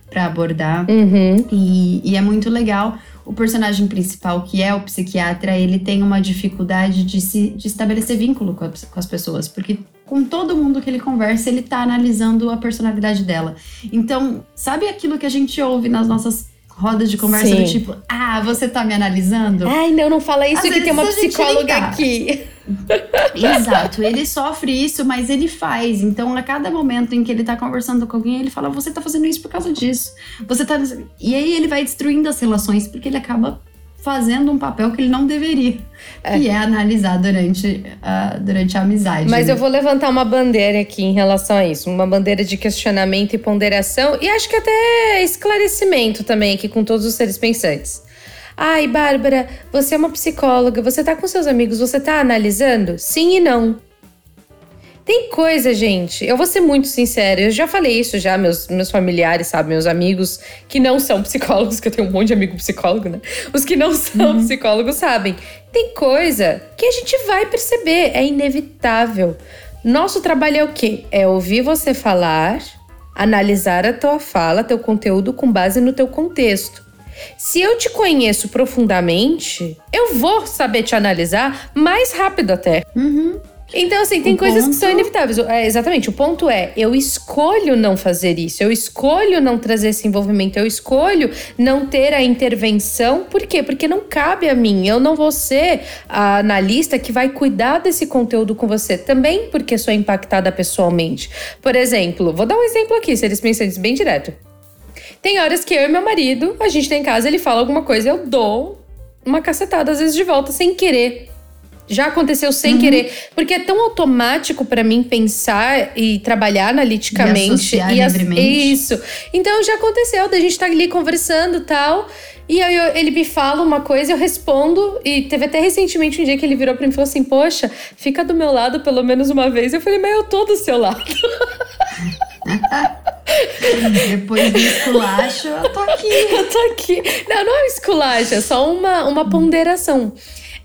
Speaker 2: para abordar.
Speaker 3: Uhum.
Speaker 2: E, e é muito legal. O personagem principal, que é o psiquiatra, ele tem uma dificuldade de, se, de estabelecer vínculo com, a- com as pessoas, porque com todo mundo que ele conversa, ele tá analisando a personalidade dela. Então, sabe aquilo que a gente ouve nas nossas rodas de conversa
Speaker 3: Sim.
Speaker 2: do tipo, ah, você tá me analisando?
Speaker 3: Ai, não, não fala isso
Speaker 2: Às
Speaker 3: que tem uma psicóloga aqui.
Speaker 2: Exato, ele sofre isso, mas ele faz. Então, a cada momento em que ele tá conversando com alguém, ele fala: Você tá fazendo isso por causa disso. Você tá. E aí ele vai destruindo as relações, porque ele acaba fazendo um papel que ele não deveria. Que é analisar durante a, durante a amizade.
Speaker 3: Mas
Speaker 2: né?
Speaker 3: eu vou levantar uma bandeira aqui em relação a isso, uma bandeira de questionamento e ponderação e acho que até esclarecimento também aqui com todos os seres pensantes. Ai, Bárbara, você é uma psicóloga, você tá com seus amigos, você tá analisando? Sim e não. Tem coisa, gente, eu vou ser muito sincera, eu já falei isso já, meus, meus familiares, sabe, meus amigos que não são (laughs) psicólogos, que eu tenho um monte de amigo psicólogo, né? Os que não são psicólogos sabem. Tem coisa que a gente vai perceber, é inevitável. Nosso trabalho é o quê? É ouvir você falar, analisar a tua fala, teu conteúdo com base no teu contexto. Se eu te conheço profundamente, eu vou saber te analisar mais rápido até.
Speaker 2: Uhum.
Speaker 3: Então, assim, tem
Speaker 2: O
Speaker 3: coisas que
Speaker 2: ponto-
Speaker 3: são inevitáveis. É, exatamente. O ponto é: eu escolho não fazer isso, eu escolho não trazer esse envolvimento, eu escolho não ter a intervenção. Por quê? Porque não cabe a mim. Eu não vou ser a analista que vai cuidar desse conteúdo com você. Também porque sou impactada pessoalmente. Por exemplo, vou dar um exemplo aqui, se eles pensam isso bem direto. Tem horas que eu e meu marido, a gente tá em casa, ele fala alguma coisa, eu dou uma cacetada, às vezes de volta, sem querer. Já aconteceu sem
Speaker 2: Uhum.
Speaker 3: querer. Porque é tão automático pra mim pensar e trabalhar analiticamente.
Speaker 2: E
Speaker 3: as-
Speaker 2: livremente.
Speaker 3: Isso. Então já aconteceu, da gente tá ali conversando e tal. E aí eu- ele me fala uma coisa, eu respondo. E teve até recentemente um dia que ele virou pra mim e falou assim: Poxa, fica do meu lado pelo menos uma vez. Eu falei, mas eu tô do seu lado. (laughs)
Speaker 2: Depois do esculacho, eu tô aqui. (laughs)
Speaker 3: eu tô aqui. Não, não é um esculacho, é só uma, uma ponderação.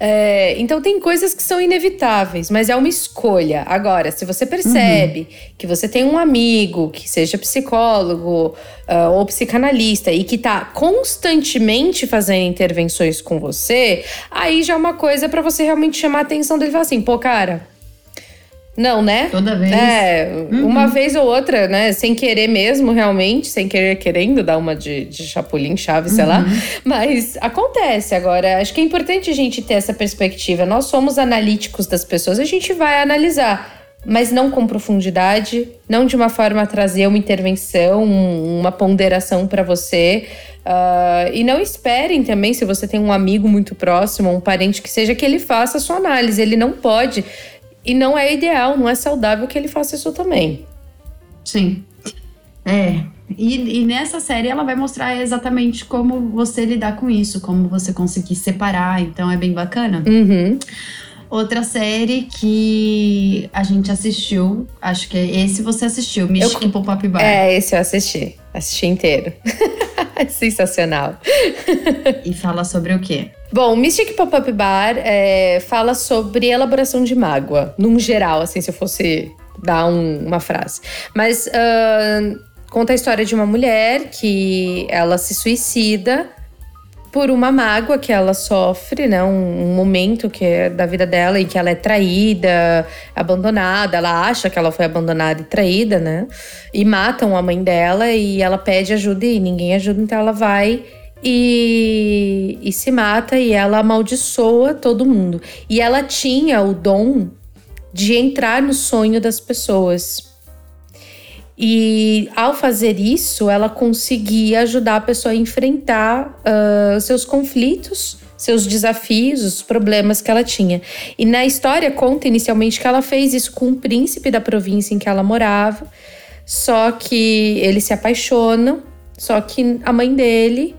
Speaker 3: É, então tem coisas que são inevitáveis, mas é uma escolha. Agora, se você percebe que você tem um amigo que seja psicólogo ah, ou psicanalista e que tá constantemente fazendo intervenções com você, aí já é uma coisa pra você realmente chamar a atenção dele e falar assim, pô, cara. Não, né?
Speaker 2: Toda vez.
Speaker 3: É, uma vez ou outra, né? Sem querer mesmo, realmente, sem querer querendo dar uma de, de chapulim, chave, sei lá. Mas acontece. Agora, acho que é importante a gente ter essa perspectiva. Nós somos analíticos das pessoas, a gente vai analisar. Mas não com profundidade, não de uma forma a trazer uma intervenção, um- uma ponderação para você. Ah, e não esperem também, se você tem um amigo muito próximo, um parente que seja, que ele faça a sua análise. Ele não pode. E não é ideal, não é saudável que ele faça isso também.
Speaker 2: Sim. É. E, e nessa série ela vai mostrar exatamente como você lidar com isso, como você conseguir separar. Então é bem bacana.
Speaker 3: Uhum.
Speaker 2: Outra série que a gente assistiu, acho que é esse você assistiu, Mystic Pop-Up Bar.
Speaker 3: É, esse eu assisti. Assisti inteiro. (laughs) (laughs) Sensacional.
Speaker 2: E fala sobre o quê?
Speaker 3: Bom, Mystic Pop-Up Bar é, fala sobre elaboração de mágoa, num geral, assim, se eu fosse dar um- uma frase. Mas ahn, conta a história de uma mulher que ela se suicida por uma mágoa que ela sofre, né? Um, um momento que é da vida dela em que ela é traída, abandonada. Ela acha que ela foi abandonada e traída, né? E matam a mãe dela e ela pede ajuda e ninguém ajuda, então ela vai e, e se mata e ela amaldiçoa todo mundo. E ela tinha o dom de entrar no sonho das pessoas. E ao fazer isso, ela conseguia ajudar a pessoa a enfrentar ah, seus conflitos, seus desafios, os problemas que ela tinha. E na história conta inicialmente que ela fez isso com o príncipe da província em que ela morava, só que eles se apaixonam, só que a mãe dele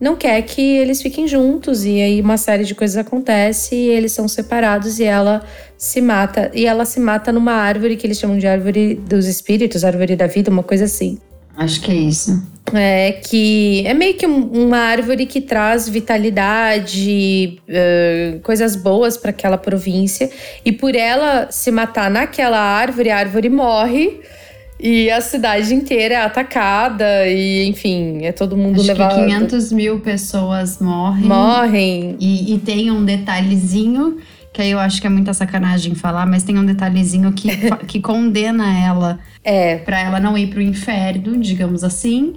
Speaker 3: não quer que eles fiquem juntos e aí uma série de coisas acontece e eles são separados e ela se mata e ela se mata numa árvore que eles chamam de árvore dos espíritos, árvore da vida, uma coisa assim.
Speaker 2: Acho que é isso.
Speaker 3: É que é meio que uma árvore que traz vitalidade, uh, coisas boas para aquela província. E por ela se matar naquela árvore, a árvore morre. E a cidade inteira é atacada e, enfim, é todo mundo
Speaker 2: Acho
Speaker 3: levado.
Speaker 2: Que 500 mil pessoas morrem.
Speaker 3: Morrem.
Speaker 2: E, e tem um detalhezinho, que aí eu acho que é muita sacanagem falar, mas tem um detalhezinho que, (laughs) que condena ela
Speaker 3: é.
Speaker 2: para ela não ir pro inferno, digamos assim.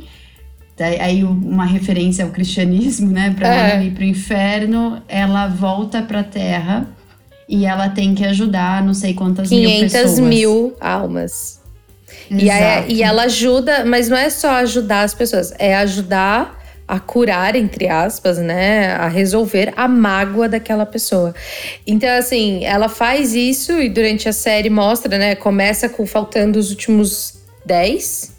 Speaker 2: Aí uma referência ao cristianismo, né? Pra é. ela não ir pro inferno, ela volta pra terra e ela tem que ajudar não sei quantas mil pessoas.
Speaker 3: 500 mil almas. E, aí, e ela ajuda, mas não é só ajudar as pessoas, é ajudar a curar, entre aspas, né? A resolver a mágoa daquela pessoa. Então, assim, ela faz isso e durante a série mostra, né? Começa com faltando os últimos 10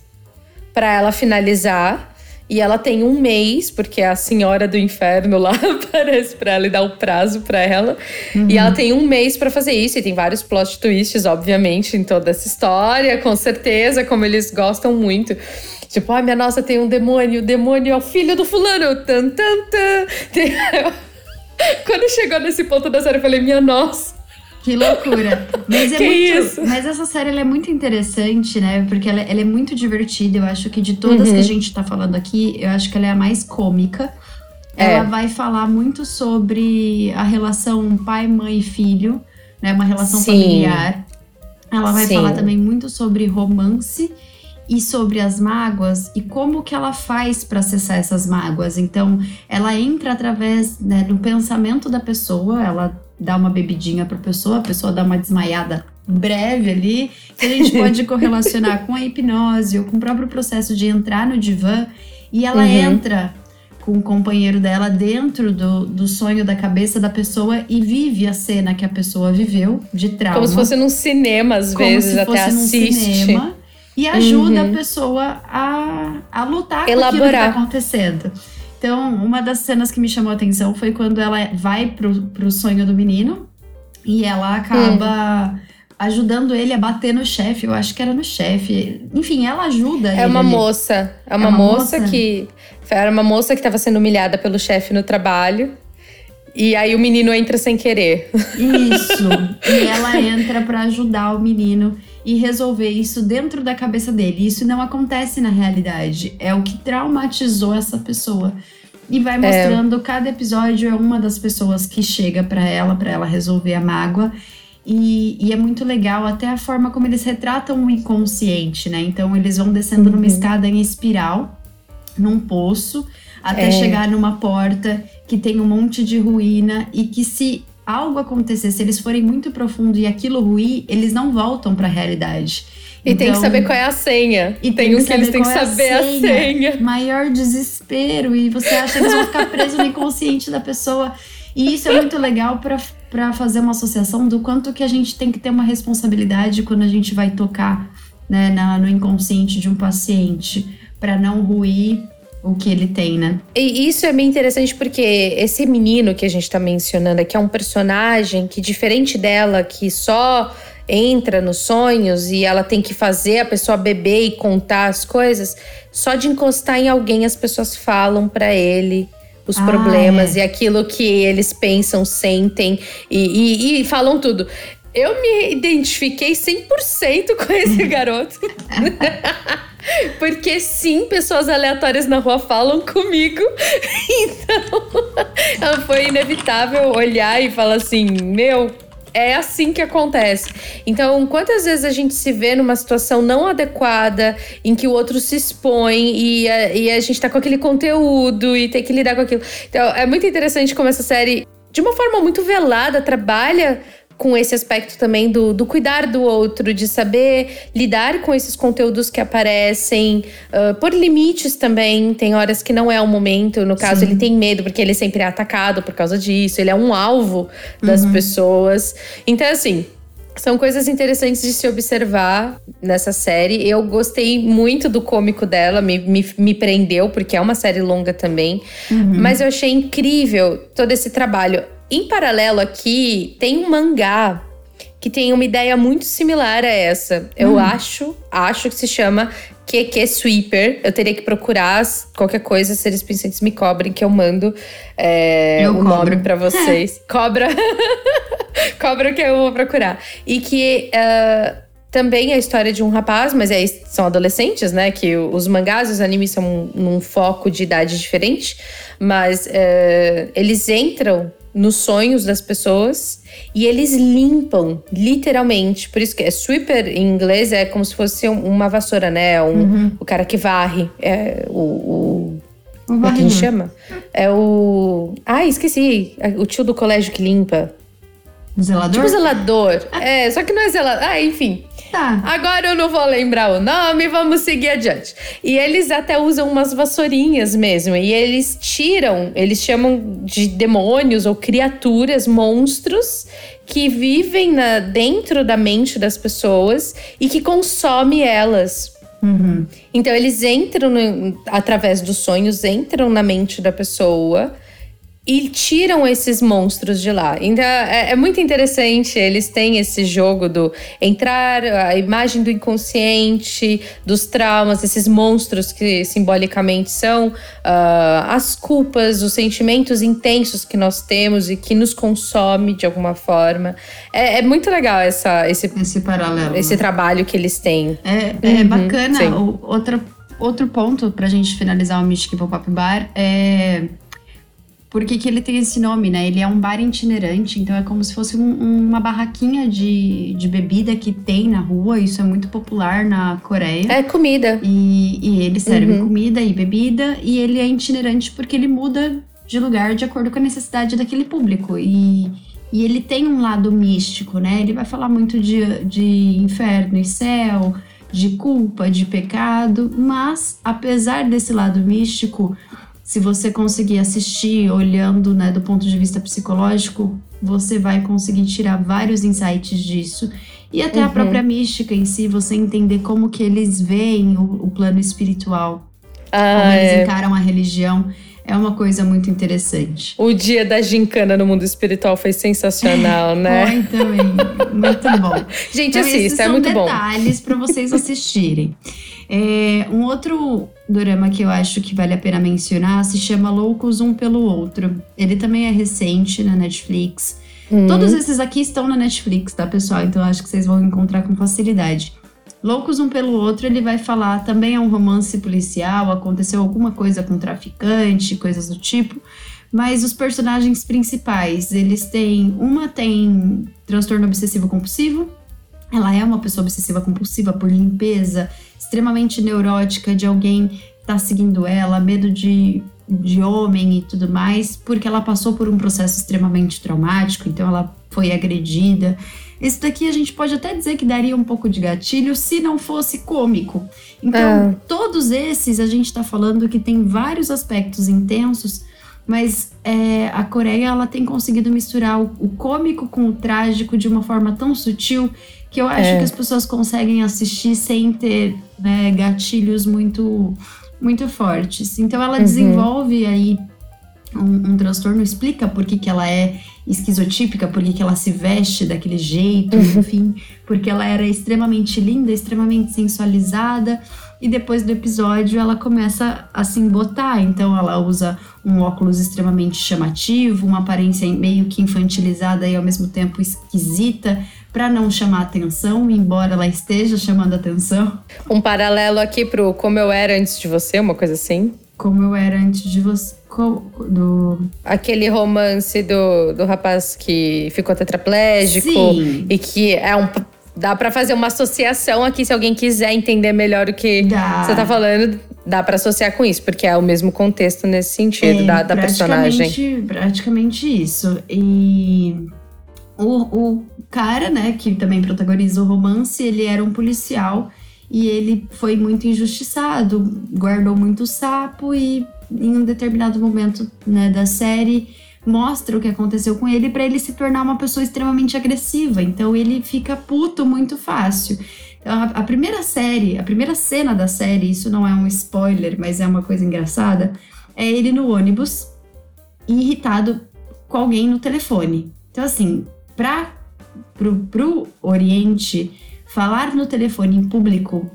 Speaker 3: para ela finalizar. E ela tem um mês, porque a senhora do inferno lá (laughs) aparece pra ela e dá o prazo pra ela. Uhum. E ela tem um mês para fazer isso. E tem vários plot twists, obviamente, em toda essa história, com certeza, como eles gostam muito. Tipo, ai, minha nossa, tem um demônio, o demônio é o filho do fulano. Tan, tan, tan. (laughs) (laughs) Quando chegou nesse ponto da série, eu falei, minha nossa.
Speaker 2: Que loucura. Mas é
Speaker 3: que
Speaker 2: muito.
Speaker 3: Isso?
Speaker 2: Mas essa série é muito interessante, né? Porque ela, ela, é muito divertida. Eu acho que de todas uhum. que a gente tá falando aqui, eu acho que ela é a mais cômica. É. Ela vai falar muito sobre a relação pai, mãe e filho, né? Uma relação Sim. familiar. Ela vai Sim. falar também muito sobre romance e sobre as mágoas e como que ela faz para acessar essas mágoas. Então, ela entra através né, do pensamento da pessoa, ela dá uma bebidinha para a pessoa, a pessoa dá uma desmaiada breve ali, que a gente pode correlacionar (laughs) com a hipnose ou com o próprio processo de entrar no divã e ela uhum. entra com o companheiro dela dentro do, do sonho da cabeça da pessoa e vive a cena que a pessoa viveu de trauma.
Speaker 3: Como se fosse num cinema, às
Speaker 2: como
Speaker 3: vezes,
Speaker 2: se fosse
Speaker 3: até
Speaker 2: num
Speaker 3: assiste.
Speaker 2: Cinema, e ajuda uhum. a pessoa a, a lutar
Speaker 3: Elaborar.
Speaker 2: com aquilo que está acontecendo. Então, uma das cenas que me chamou a atenção foi quando ela vai pro, pro sonho do menino e ela acaba hum. ajudando ele a bater no chefe. Eu acho que era no chefe. Enfim, ela ajuda.
Speaker 3: É uma ali. moça. É uma, é uma moça, moça que. Era uma moça que estava sendo humilhada pelo chefe no trabalho. E aí o menino entra sem querer.
Speaker 2: Isso. (laughs) e ela entra para ajudar o menino e resolver isso dentro da cabeça dele. Isso não acontece na realidade. É o que traumatizou essa pessoa. E vai é. mostrando é. cada episódio é uma das pessoas que chega para ela, para ela resolver a mágoa. E, e, é muito legal até a forma como eles retratam o inconsciente, né? Então eles vão descendo uhum. numa escada em espiral, num poço, até é. chegar numa porta que tem um monte de ruína e que se algo acontecer, se eles forem muito profundo e aquilo ruir, eles não voltam para a realidade.
Speaker 3: E então, tem que então, saber qual é a senha. E tem, uns que eles têm que é saber a senha. a senha.
Speaker 2: Maior desespero. E você acha que eles vão ficar presos no inconsciente da pessoa. E isso é muito legal para fazer uma associação do quanto que a gente tem que ter uma responsabilidade quando a gente vai tocar né, na, no inconsciente de um paciente. para não ruir o que ele tem, né?
Speaker 3: E isso é bem interessante porque esse menino que a gente tá mencionando aqui é um personagem que, diferente dela, que só entra nos sonhos e ela tem que fazer a pessoa beber e contar as coisas, só de encostar em alguém as pessoas falam para ele os ah, problemas é. e aquilo que eles pensam, sentem e, e, e falam tudo. Eu me identifiquei 100% com esse (laughs) garoto. (laughs) Porque sim, pessoas aleatórias na rua falam comigo. (laughs) Então, foi inevitável olhar e falar assim: meu, é assim que acontece. Então, quantas vezes a gente se vê numa situação não adequada, em que o outro se expõe e a, e a gente tá com aquele conteúdo e tem que lidar com aquilo. Então, é muito interessante como essa série, de uma forma muito velada, trabalha com esse aspecto também do, do cuidar do outro, de saber lidar com esses conteúdos que aparecem, uh, por limites também. Tem horas que não é o momento. No caso, Sim. ele tem medo porque ele sempre é atacado por causa disso. Ele é um alvo das uhum. pessoas. Então, assim, são coisas interessantes de se observar nessa série. Eu gostei muito do cômico dela, me, me, me prendeu, porque é uma série longa também. Uhum. Mas eu achei incrível todo esse trabalho. Em paralelo aqui, tem um mangá que tem uma ideia muito similar a essa. Eu hum. acho, acho que se chama QQ Sweeper. Eu teria que procurar qualquer coisa, se eles pensantes me cobrem, que eu mando é, eu o cobro. nome para (laughs) vocês. Cobra. (laughs) Cobra que eu vou procurar. E que. Uh, também é a história de um rapaz, mas são adolescentes, né? Que os mangás os animes são num foco de idade diferente. Mas uh, eles entram nos sonhos das pessoas e eles limpam, literalmente. Por isso que é sweeper em inglês é como se fosse uma vassoura, né? Um, uhum. O cara que varre. É o. o como é que a gente chama? É o. Ah, esqueci. O tio do colégio que limpa.
Speaker 2: Zelador?
Speaker 3: Tipo zelador. é, só que não é zelador. Ah, enfim. Tá. Agora eu não vou lembrar o nome, vamos seguir adiante. E eles até usam umas vassourinhas mesmo. E eles tiram, eles chamam de demônios ou criaturas, monstros, que vivem na, dentro da mente das pessoas e que consome elas. Uhum. Então eles entram no, através dos sonhos, entram na mente da pessoa e tiram esses monstros de lá. Então é, é, muito interessante. Eles têm esse jogo do entrar, a imagem do inconsciente, dos traumas, esses monstros que simbolicamente são uh, as culpas, os sentimentos intensos que nós temos e que nos consome de alguma forma. É, é muito legal essa, esse,
Speaker 2: esse paralelo,
Speaker 3: esse trabalho que eles têm.
Speaker 2: É, é uhum, bacana. O, outra, outro ponto para a gente finalizar o Mystic Pop-Up Bar é por que, que, ele tem esse nome, né? Ele é um bar itinerante, então é como se fosse um, uma barraquinha de, de bebida que tem na rua. Isso é muito popular na Coreia.
Speaker 3: É comida.
Speaker 2: E, e ele serve uhum. comida e bebida, e ele é itinerante porque ele muda de lugar de acordo com a necessidade daquele público. E, e ele tem um lado místico, né? Ele vai falar muito de, de inferno e céu, de culpa, de pecado, mas apesar desse lado místico se você conseguir assistir olhando né, do ponto de vista psicológico, você vai conseguir tirar vários insights disso. E até uhum. a própria mística em si, você entender como que eles veem o, o plano espiritual. Ah, como eles é. encaram a religião. É uma coisa muito interessante.
Speaker 3: O dia da gincana no mundo espiritual foi sensacional, (laughs) né?
Speaker 2: Foi também. Muito bom. (laughs)
Speaker 3: Gente, então, assista, é muito
Speaker 2: bom. detalhes para vocês assistirem. (laughs) É, um outro dorama que eu acho que vale a pena mencionar se chama Loucos Um Pelo Outro. Ele também é recente na Netflix. Hum. Todos esses aqui estão na Netflix, tá, pessoal? Então acho que vocês vão encontrar com facilidade. Loucos Um Pelo Outro, ele vai falar também é um romance policial, aconteceu alguma coisa com traficante, coisas do tipo. Mas os personagens principais, eles têm. Uma tem transtorno obsessivo compulsivo, ela é uma pessoa obsessiva compulsiva por limpeza extremamente neurótica de alguém tá seguindo ela, medo de, de homem e tudo mais, porque ela passou por um processo extremamente traumático, então ela foi agredida. Esse daqui a gente pode até dizer que daria um pouco de gatilho se não fosse cômico. Então, é. todos esses a gente tá falando que tem vários aspectos intensos, mas é, a Coreia ela tem conseguido misturar o, o cômico com o trágico de uma forma tão sutil que eu acho é. que as pessoas conseguem assistir sem ter né, gatilhos muito, muito fortes. Então ela uhum. desenvolve aí um, um, transtorno, explica por que, que ela é esquizotípica, por que, que ela se veste daquele jeito, uhum. enfim, porque ela era extremamente linda, extremamente sensualizada. E depois do episódio ela começa a se embotar, então ela usa um óculos extremamente chamativo, uma aparência meio que infantilizada e ao mesmo tempo esquisita, para não chamar atenção, embora ela esteja chamando atenção.
Speaker 3: Um paralelo aqui pro Como Eu Era Antes de Você, uma coisa assim?
Speaker 2: Como Eu Era Antes de Você. Do...
Speaker 3: Aquele romance do, do rapaz que ficou tetraplégico
Speaker 2: Sim.
Speaker 3: e que é um Dá para fazer uma associação aqui, se alguém quiser entender melhor o que dá. você tá falando, dá para associar com isso, porque é o mesmo contexto nesse sentido é, da, da personagem.
Speaker 2: Praticamente isso. E o, o cara, né, que também protagoniza o romance, ele era um policial e ele foi muito injustiçado, guardou muito sapo e em um determinado momento, né, da série mostra o que aconteceu com ele para ele se tornar uma pessoa extremamente agressiva. Então ele fica puto muito fácil. Então, a, a, primeira série, a primeira cena da série, isso não é um spoiler, mas é uma coisa engraçada, é ele no ônibus, irritado com alguém no telefone. Então, assim, para pro, pro Oriente, falar no telefone em público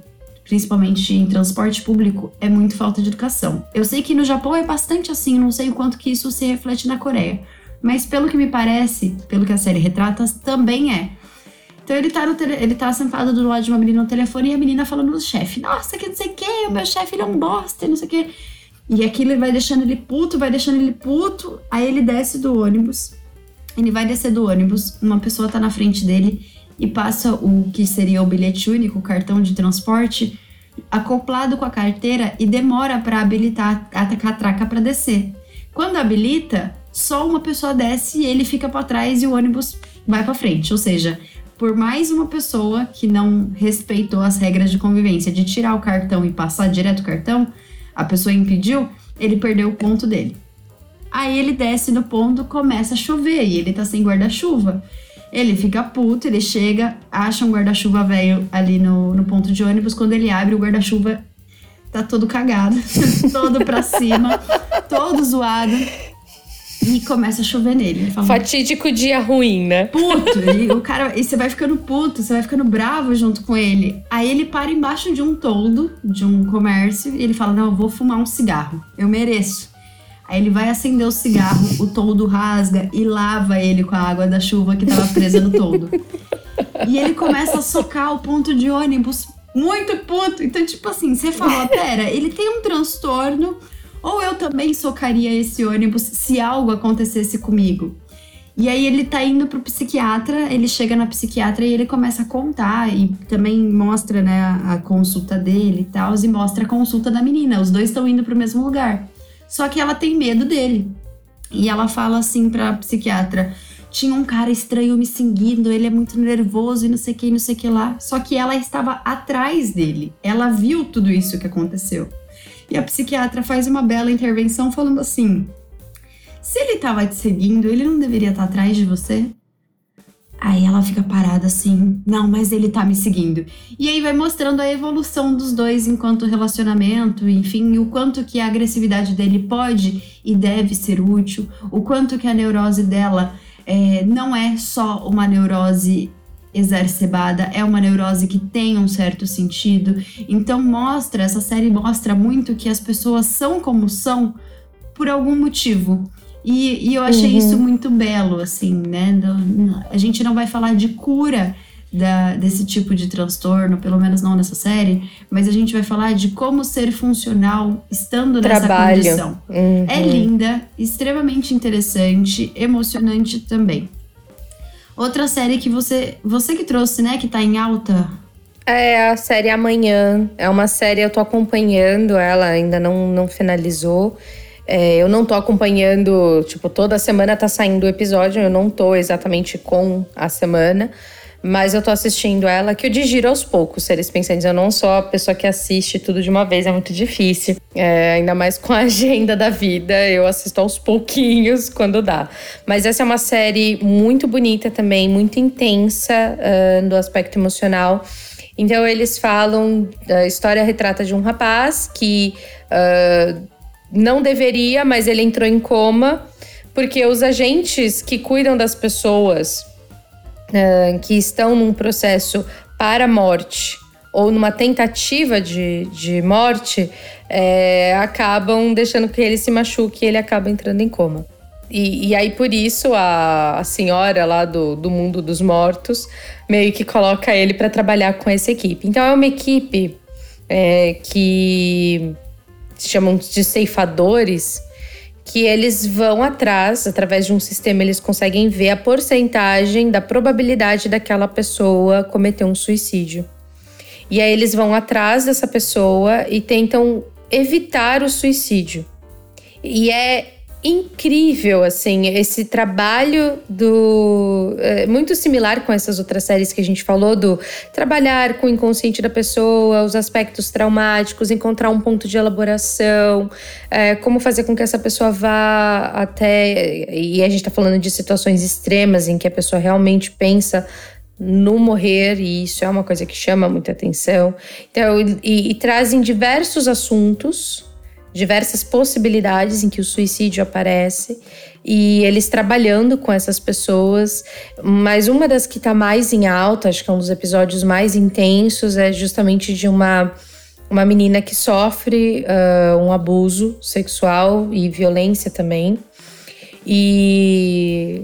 Speaker 2: principalmente em transporte público, é muito falta de educação. Eu sei que no Japão é bastante assim, não sei o quanto que isso se reflete na Coreia, mas pelo que me parece, pelo que a série retrata, também é. Então ele tá, tele, ele tá sentado do lado de uma menina no telefone e a menina falando no chefe: Nossa, que não sei o que, o meu chefe é um bosta, não sei o que. E aquilo vai deixando ele puto, vai deixando ele puto. Aí ele desce do ônibus. Ele vai descer do ônibus, uma pessoa tá na frente dele e passa o que seria o bilhete único, o cartão de transporte, acoplado com a carteira e demora para habilitar a catraca para descer. Quando habilita, só uma pessoa desce e ele fica para trás e o ônibus vai para frente. Ou seja, por mais uma pessoa que não respeitou as regras de convivência de tirar o cartão e passar direto o cartão, a pessoa impediu, ele perdeu o ponto dele. Aí ele desce no ponto, começa a chover e ele tá sem guarda-chuva. Ele fica puto, ele chega, acha um guarda-chuva velho ali no, no ponto de ônibus. Quando ele abre, o guarda-chuva tá todo cagado, (laughs) todo pra cima, todo zoado. E começa a chover nele.
Speaker 3: Fala, Fatídico dia ruim, né?
Speaker 2: Puto. (laughs) e o cara. E você vai ficando puto, você vai ficando bravo junto com ele. Aí ele para embaixo de um toldo, de um comércio, e ele fala: Não, eu vou fumar um cigarro. Eu mereço. Aí ele vai acender o cigarro, o toldo rasga e lava ele com a água da chuva que tava presa no toldo. E ele começa a socar o ponto de ônibus muito puto. Então, tipo assim, você fala, pera, ele tem um transtorno, ou eu também socaria esse ônibus se algo acontecesse comigo. E aí ele tá indo pro psiquiatra, ele chega na psiquiatra e ele começa a contar e também mostra, né, a, a consulta dele e tal, e mostra a consulta da menina. Os dois estão indo pro mesmo lugar. Só que ela tem medo dele. E ela fala assim pra psiquiatra: tinha um cara estranho me seguindo, ele é muito nervoso e não sei o que, não sei o que lá. Só que ela estava atrás dele. Ela viu tudo isso que aconteceu. E a psiquiatra faz uma bela intervenção falando assim: se ele estava te seguindo, ele não deveria estar atrás de você? Aí ela fica parada assim, não, mas ele tá me seguindo. E aí vai mostrando a evolução dos dois enquanto relacionamento, enfim, o quanto que a agressividade dele pode e deve ser útil, o quanto que a neurose dela é, não é só uma neurose exacerbada, é uma neurose que tem um certo sentido. Então mostra, essa série mostra muito que as pessoas são como são por algum motivo. E, e eu achei uhum. isso muito belo, assim, né? A gente não vai falar de cura da, desse tipo de transtorno, pelo menos não nessa série, mas a gente vai falar de como ser funcional estando
Speaker 3: Trabalho.
Speaker 2: nessa condição. Uhum. É linda, extremamente interessante, emocionante também. Outra série que você, você que trouxe, né, que tá em alta.
Speaker 3: É a série Amanhã. É uma série, eu tô acompanhando ela, ainda não, não finalizou. É, eu não tô acompanhando, tipo, toda semana tá saindo o episódio, eu não tô exatamente com a semana, mas eu tô assistindo ela, que eu digiro aos poucos, seres pensantes. Eu não sou a pessoa que assiste tudo de uma vez, é muito difícil. É, ainda mais com a agenda da vida, eu assisto aos pouquinhos quando dá. Mas essa é uma série muito bonita também, muito intensa uh, do aspecto emocional. Então eles falam, a história retrata de um rapaz que. Uh, não deveria, mas ele entrou em coma, porque os agentes que cuidam das pessoas uh, que estão num processo para morte ou numa tentativa de, de morte é, acabam deixando que ele se machuque e ele acaba entrando em coma. E, e aí, por isso, a, a senhora lá do, do mundo dos mortos meio que coloca ele para trabalhar com essa equipe. Então, é uma equipe é, que chamam de ceifadores, que eles vão atrás, através de um sistema, eles conseguem ver a porcentagem da probabilidade daquela pessoa cometer um suicídio. E aí eles vão atrás dessa pessoa e tentam evitar o suicídio. E é incrível, assim, esse trabalho do. É, muito similar com essas outras séries que a gente falou, do trabalhar com o inconsciente da pessoa, os aspectos traumáticos, encontrar um ponto de elaboração, é, como fazer com que essa pessoa vá até. E a gente tá falando de situações extremas em que a pessoa realmente pensa no morrer, e isso é uma coisa que chama muita atenção. Então, e, e trazem diversos assuntos diversas possibilidades em que o suicídio aparece e eles trabalhando com essas pessoas. Mas uma das que está mais em alta, acho que é um dos episódios mais intensos, é justamente de uma, uma menina que sofre uh, um abuso sexual e violência também. E,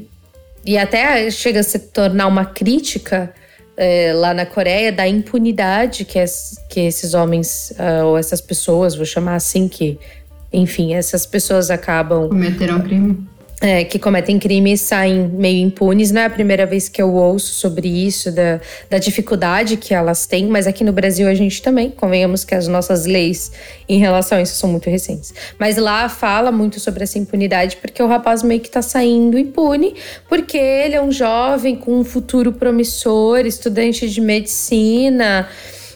Speaker 3: e até chega a se tornar uma crítica é, lá na Coreia da impunidade que, es, que esses homens, uh, ou essas pessoas, vou chamar assim, que, enfim, essas pessoas acabam.
Speaker 2: Cometeram crime
Speaker 3: é, que cometem crimes saem meio impunes. Não é a primeira vez que eu ouço sobre isso, da, da dificuldade que elas têm, mas aqui no Brasil a gente também, convenhamos que as nossas leis em relação a isso são muito recentes. Mas lá fala muito sobre essa impunidade, porque o rapaz meio que tá saindo impune, porque ele é um jovem com um futuro promissor, estudante de medicina.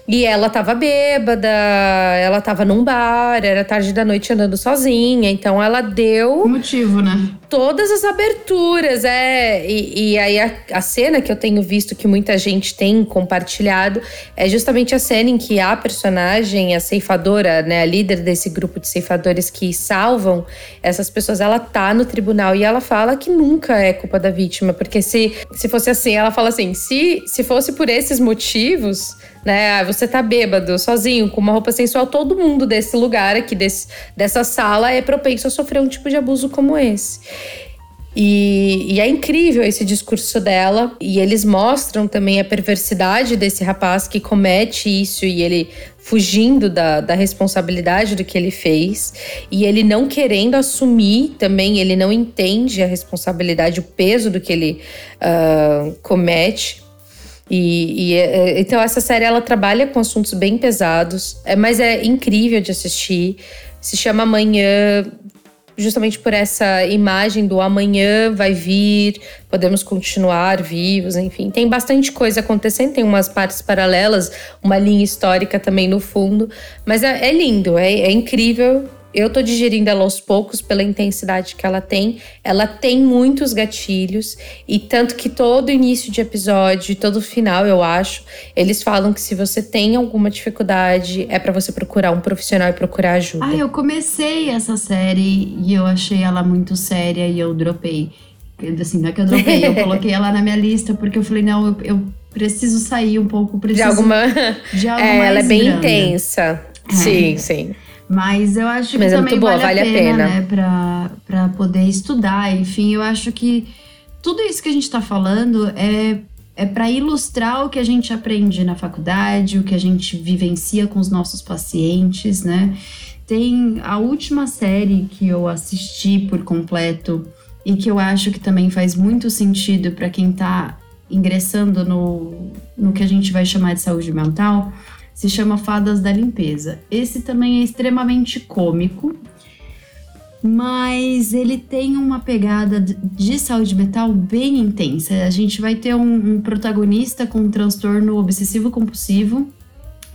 Speaker 3: E ela tava bêbada, ela tava num bar, era tarde da noite andando sozinha. Então ela deu.
Speaker 2: Motivo, né?
Speaker 3: Todas as aberturas, é. E, e aí a, a, cena que eu tenho visto que muita gente tem compartilhado é justamente a cena em que a personagem, a ceifadora, né, a líder desse grupo de ceifadores que salvam essas pessoas, ela tá no tribunal e ela fala que nunca é culpa da vítima. Porque se, se fosse assim, ela fala assim: se, se fosse por esses motivos né? Ah, você tá bêbado, sozinho, com uma roupa sensual, todo mundo desse lugar aqui, desse, dessa sala, é propenso a sofrer um tipo de abuso como esse. E, e, é incrível esse discurso dela. E eles mostram também a perversidade desse rapaz que comete isso e ele fugindo da, da responsabilidade do que ele fez. E ele não querendo assumir também, ele não entende a responsabilidade, o peso do que ele uh, comete. E, e é, é, então essa série ela trabalha com assuntos bem pesados, é, mas é incrível de assistir. Se chama Amanhã, justamente por essa imagem do amanhã vai vir, podemos continuar vivos, enfim. Tem bastante coisa acontecendo, tem umas partes paralelas, uma linha histórica também no fundo, mas é, é lindo, é, é incrível eu tô digerindo ela aos poucos pela intensidade que ela tem. Ela tem muitos gatilhos e tanto que todo início de episódio, todo final, eu acho, eles falam que se você tem alguma dificuldade, é para você procurar um profissional e procurar ajuda.
Speaker 2: Ah, eu comecei essa série e eu achei ela muito séria e eu dropei. Assim, não é que eu dropei, eu (laughs) coloquei ela na minha lista porque eu falei, não, eu, eu preciso sair um pouco, preciso
Speaker 3: de alguma. (laughs)
Speaker 2: De algo
Speaker 3: é,
Speaker 2: mais
Speaker 3: ela é bem
Speaker 2: grande.
Speaker 3: intensa. É. Sim, sim.
Speaker 2: Mas eu acho
Speaker 3: Mas
Speaker 2: que
Speaker 3: é
Speaker 2: também
Speaker 3: boa,
Speaker 2: vale,
Speaker 3: a pena,
Speaker 2: né? Pra, pra poder estudar. Enfim, eu acho que tudo isso que a gente tá falando é, é para ilustrar o que a gente aprende na faculdade, o que a gente vivencia com os nossos pacientes, né? Tem a última série que eu assisti por completo e que eu acho que também faz muito sentido para quem tá ingressando no, no que a gente vai chamar de saúde mental se chama Fadas da Limpeza. Esse também é extremamente cômico, mas ele tem uma pegada de saúde mental bem intensa. A gente vai ter um, um protagonista com um transtorno obsessivo compulsivo.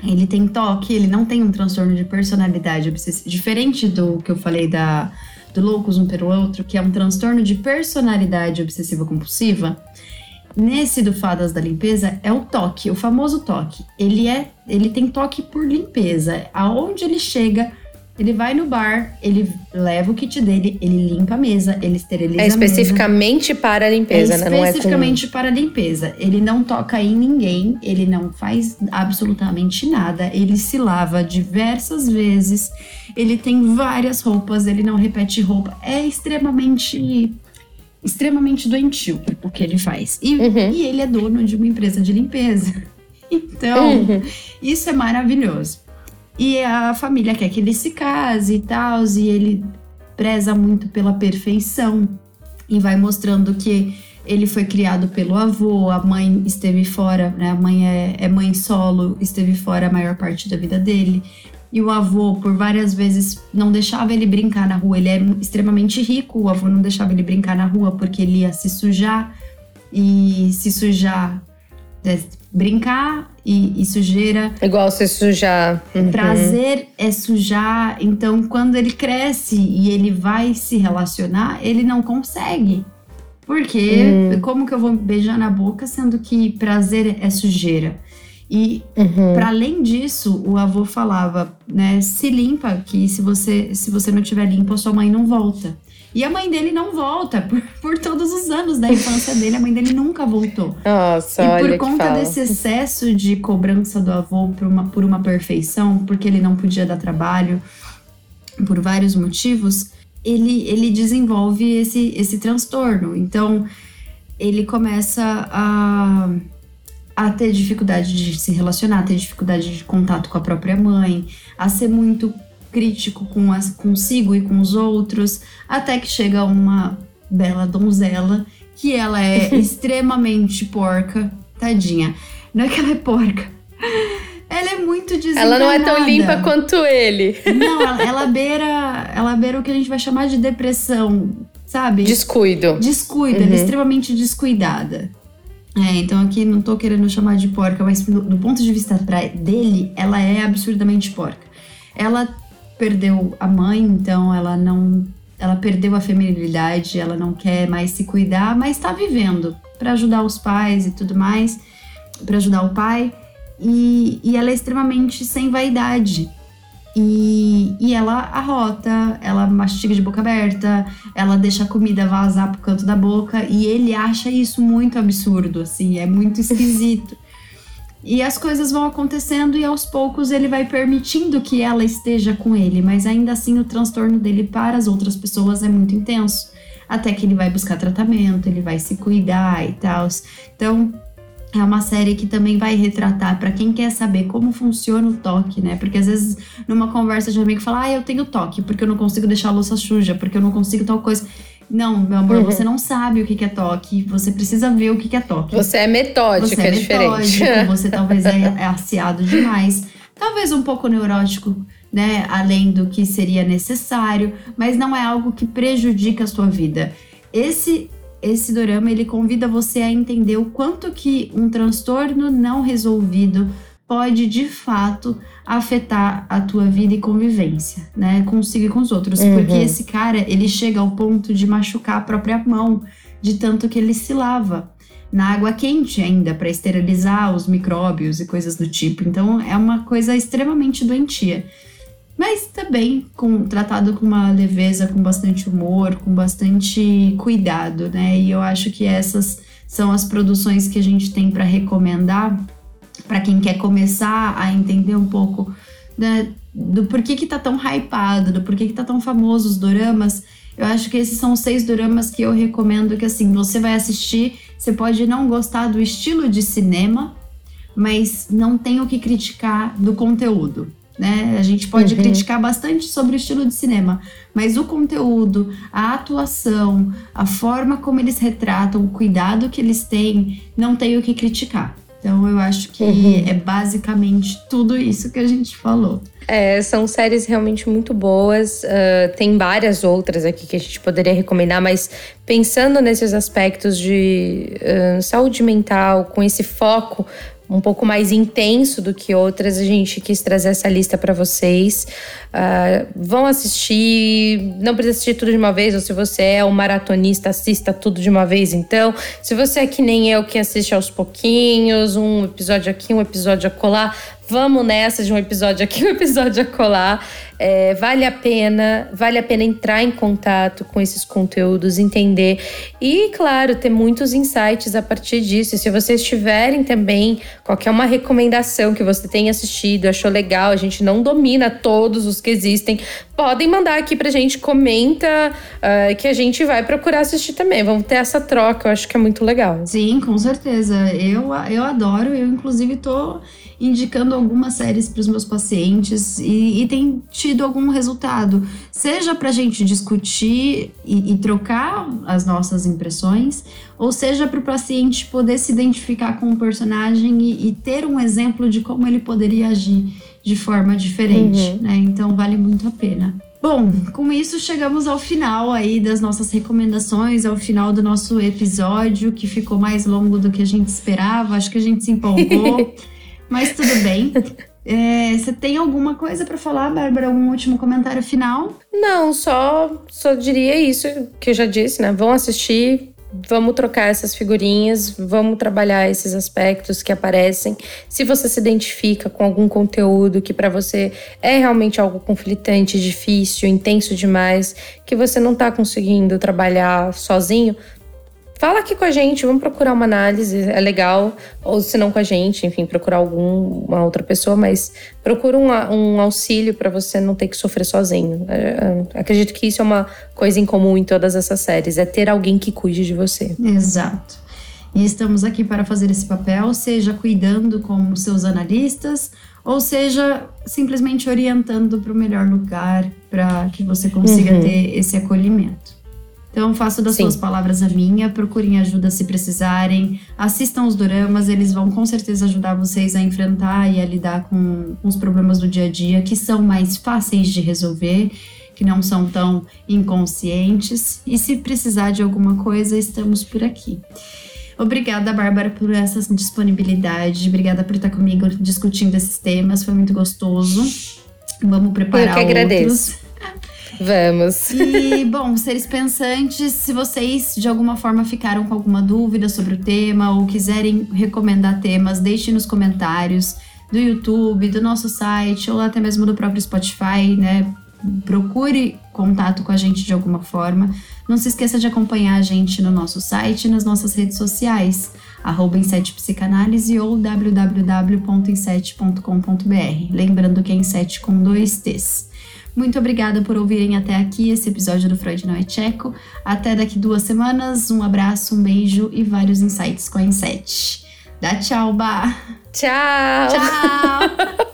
Speaker 2: Ele tem toque, ele não tem um transtorno de personalidade obsessiva, diferente do que eu falei da do Loucos um pelo outro, que é um transtorno de personalidade obsessiva compulsiva. Nesse do Fadas da Limpeza é o toque, o famoso toque. Ele é, ele tem toque por limpeza. Aonde ele chega, ele vai no bar, ele leva o kit dele, ele limpa a mesa, ele esteriliza
Speaker 3: é especificamente
Speaker 2: a
Speaker 3: mesa. para a limpeza,
Speaker 2: é
Speaker 3: né? Não
Speaker 2: é especificamente para a limpeza. Ele não toca em ninguém, ele não faz absolutamente nada, ele se lava diversas vezes, ele tem várias roupas, ele não repete roupa. É extremamente extremamente doentio o que ele faz. E, uhum. e ele é dono de uma empresa de limpeza. (laughs) Então, uhum. isso é maravilhoso. E a família quer que ele se case e tal, e ele preza muito pela perfeição e vai mostrando que ele foi criado pelo avô, a mãe esteve fora, né? A mãe é, é mãe solo, esteve fora a maior parte da vida dele. E o avô, por várias vezes, não deixava ele brincar na rua. Ele é extremamente rico, o avô não deixava ele brincar na rua porque ele ia se sujar. E se sujar, é, brincar e, e, sujeira.
Speaker 3: Igual se sujar.
Speaker 2: Uhum. Prazer é sujar. Então, quando ele cresce e ele vai se relacionar, ele não consegue. Porque uhum. como que eu vou beijar na boca sendo que prazer é sujeira? E uhum. para além disso, o avô falava, né, se limpa, que se você se você não tiver limpo, a sua mãe não volta. E a mãe dele não volta (laughs) por, por todos os anos da infância dele, a mãe dele nunca voltou.
Speaker 3: Nossa,
Speaker 2: e por conta desse excesso de cobrança do avô por uma, por uma perfeição, porque ele não podia dar trabalho, por vários motivos, ele, ele desenvolve esse, esse transtorno. Então, ele começa a a ter dificuldade de se relacionar, a ter dificuldade de contato com a própria mãe, a ser muito crítico com as, consigo e com os outros, até que chega uma bela donzela que ela é (laughs) extremamente porca, tadinha. Não é que ela é porca. Ela é muito desencanada.
Speaker 3: Ela não é tão limpa quanto ele.
Speaker 2: Não, ela, ela beira, ela beira o que a gente vai chamar de depressão, sabe?
Speaker 3: Descuido.
Speaker 2: Descuido, uhum. ela é uhum. extremamente descuidada. É, então aqui não tô querendo chamar de porca, mas do, do ponto de vista pra, dele, ela é absurdamente porca. Ela perdeu a mãe, então ela não. Ela perdeu a feminilidade, ela não quer mais se cuidar, mas tá vivendo para ajudar os pais e tudo mais, para ajudar o pai. E, e ela é extremamente sem vaidade. E, e ela arrota, ela mastiga de boca aberta, ela deixa a comida vazar pro canto da boca e ele acha isso muito absurdo, assim, é muito (laughs) esquisito. e as coisas vão acontecendo e aos poucos ele vai permitindo que ela esteja com ele, mas ainda assim o transtorno dele para as outras pessoas é muito intenso. Até que ele vai buscar tratamento, ele vai se cuidar e tal. Então, é uma série que também vai retratar para quem quer saber como funciona o toque, né? Porque às vezes numa conversa de amigo fala: "Ah, eu tenho toque, porque eu não consigo deixar a louça suja, porque eu não consigo tal coisa". Não, meu amor, uhum. você não sabe o que é toque, você precisa ver o que é toque.
Speaker 3: Você é metódica, você é, é
Speaker 2: diferente. (laughs) você talvez é, é aciado demais, talvez um pouco neurótico, né, além do que seria necessário, mas não é algo que prejudica a sua vida. Esse esse dorama ele convida você a entender o quanto que um transtorno não resolvido pode de fato afetar a tua vida e convivência, né, consigo e com os outros, uhum. porque esse cara, ele chega ao ponto de machucar a própria mão, de tanto que ele se lava na água quente ainda para esterilizar os micróbios e coisas do tipo. Então é uma coisa extremamente doentia mas também com, tratado com uma leveza, com bastante humor, com bastante cuidado, né? E eu acho que essas são as produções que a gente tem para recomendar para quem quer começar a entender um pouco né, do porquê que tá tão hypado, do porquê que tá tão famoso os doramas. Eu acho que esses são seis doramas que eu recomendo que assim, você vai assistir, você pode não gostar do estilo de cinema, mas não tem o que criticar do conteúdo né? A gente pode uhum. criticar bastante sobre o estilo de cinema, mas o conteúdo, a atuação, a forma como eles retratam, o cuidado que eles têm, não tem o que criticar. Então eu acho que uhum. é basicamente tudo isso que a gente falou.
Speaker 3: É, são séries realmente muito boas. Uh, tem várias outras aqui que a gente poderia recomendar, mas pensando nesses aspectos de uh, saúde mental, com esse foco um pouco mais intenso do que outras, a gente quis trazer essa lista para vocês. Uh, vão assistir, não precisa assistir tudo de uma vez, ou se você é um maratonista, assista tudo de uma vez então. Se você é que nem eu, que assiste aos pouquinhos, um episódio aqui, um episódio acolá, vamos nessa de um episódio aqui, (laughs) um episódio acolá. É, vale a pena, vale a pena entrar em contato com esses conteúdos, entender e, claro, ter muitos insights a partir disso. E se vocês tiverem também qualquer uma recomendação que você tenha assistido, achou legal, a gente não domina todos os que existem, podem mandar aqui pra gente, comenta uh, que a gente vai procurar assistir também. Vamos ter essa troca, eu acho que é muito legal.
Speaker 2: Sim, com certeza. Eu, eu adoro, eu inclusive tô indicando algumas séries para os meus pacientes e, e, tem tido algum resultado, seja para a gente discutir e, e, trocar as nossas impressões, ou seja para o paciente poder se identificar com o personagem e, e ter um exemplo de como ele poderia agir de forma diferente, uhum. né? Então vale muito a pena. Bom, com isso chegamos ao final aí das nossas recomendações, ao final do nosso episódio, que ficou mais longo do que a gente esperava. Acho que a gente se empolgou, (laughs) mas tudo bem. É, você tem alguma coisa para falar, Bárbara? Algum último comentário final?
Speaker 3: Não, só, só diria isso que eu já disse, né? Vão assistir, vamos trocar essas figurinhas, vamos trabalhar esses aspectos que aparecem. Se você se identifica com algum conteúdo que para você é realmente algo conflitante, difícil, intenso demais, que você não está conseguindo trabalhar sozinho, Fala aqui com a gente, vamos procurar uma análise, é legal. Ou se não com a gente, enfim, procurar alguma outra pessoa, mas procura um, um auxílio para você não ter que sofrer sozinho. É, é, acredito que isso é uma coisa em comum em todas essas séries, é ter alguém que cuide de você.
Speaker 2: Exato. E estamos aqui para fazer esse papel, seja cuidando com seus analistas, ou seja, simplesmente orientando para o melhor lugar para que você consiga uhum. ter esse acolhimento. Então, faço das Sim. suas palavras a minha. Procurem ajuda se precisarem. Assistam os doramas, eles vão com certeza ajudar vocês a enfrentar e a lidar com, os problemas do dia a dia, que são mais fáceis de resolver, que não são tão inconscientes. E se precisar de alguma coisa, estamos por aqui. Obrigada, Bárbara, por essa disponibilidade. Obrigada por estar comigo discutindo esses temas. Foi muito gostoso. Vamos preparar Eu que agradeço. outros. (laughs)
Speaker 3: Vamos.
Speaker 2: E, bom, seres pensantes, se vocês de alguma forma ficaram com alguma dúvida sobre o tema ou quiserem recomendar temas, deixe nos comentários do YouTube, do nosso site ou até mesmo do próprio Spotify, né? Procure contato com a gente de alguma forma. Não se esqueça de acompanhar a gente no nosso site e nas nossas redes sociais, arroba Psicanálise ou www.inset.com.br. Lembrando que é Inset com dois T's. Muito obrigada por ouvirem até aqui esse episódio do Freud Não é Tcheco. Até daqui duas semanas. Um abraço, um beijo e vários insights com a Inset. Dá tchau, Bah!
Speaker 3: Tchau!
Speaker 2: Tchau! (laughs)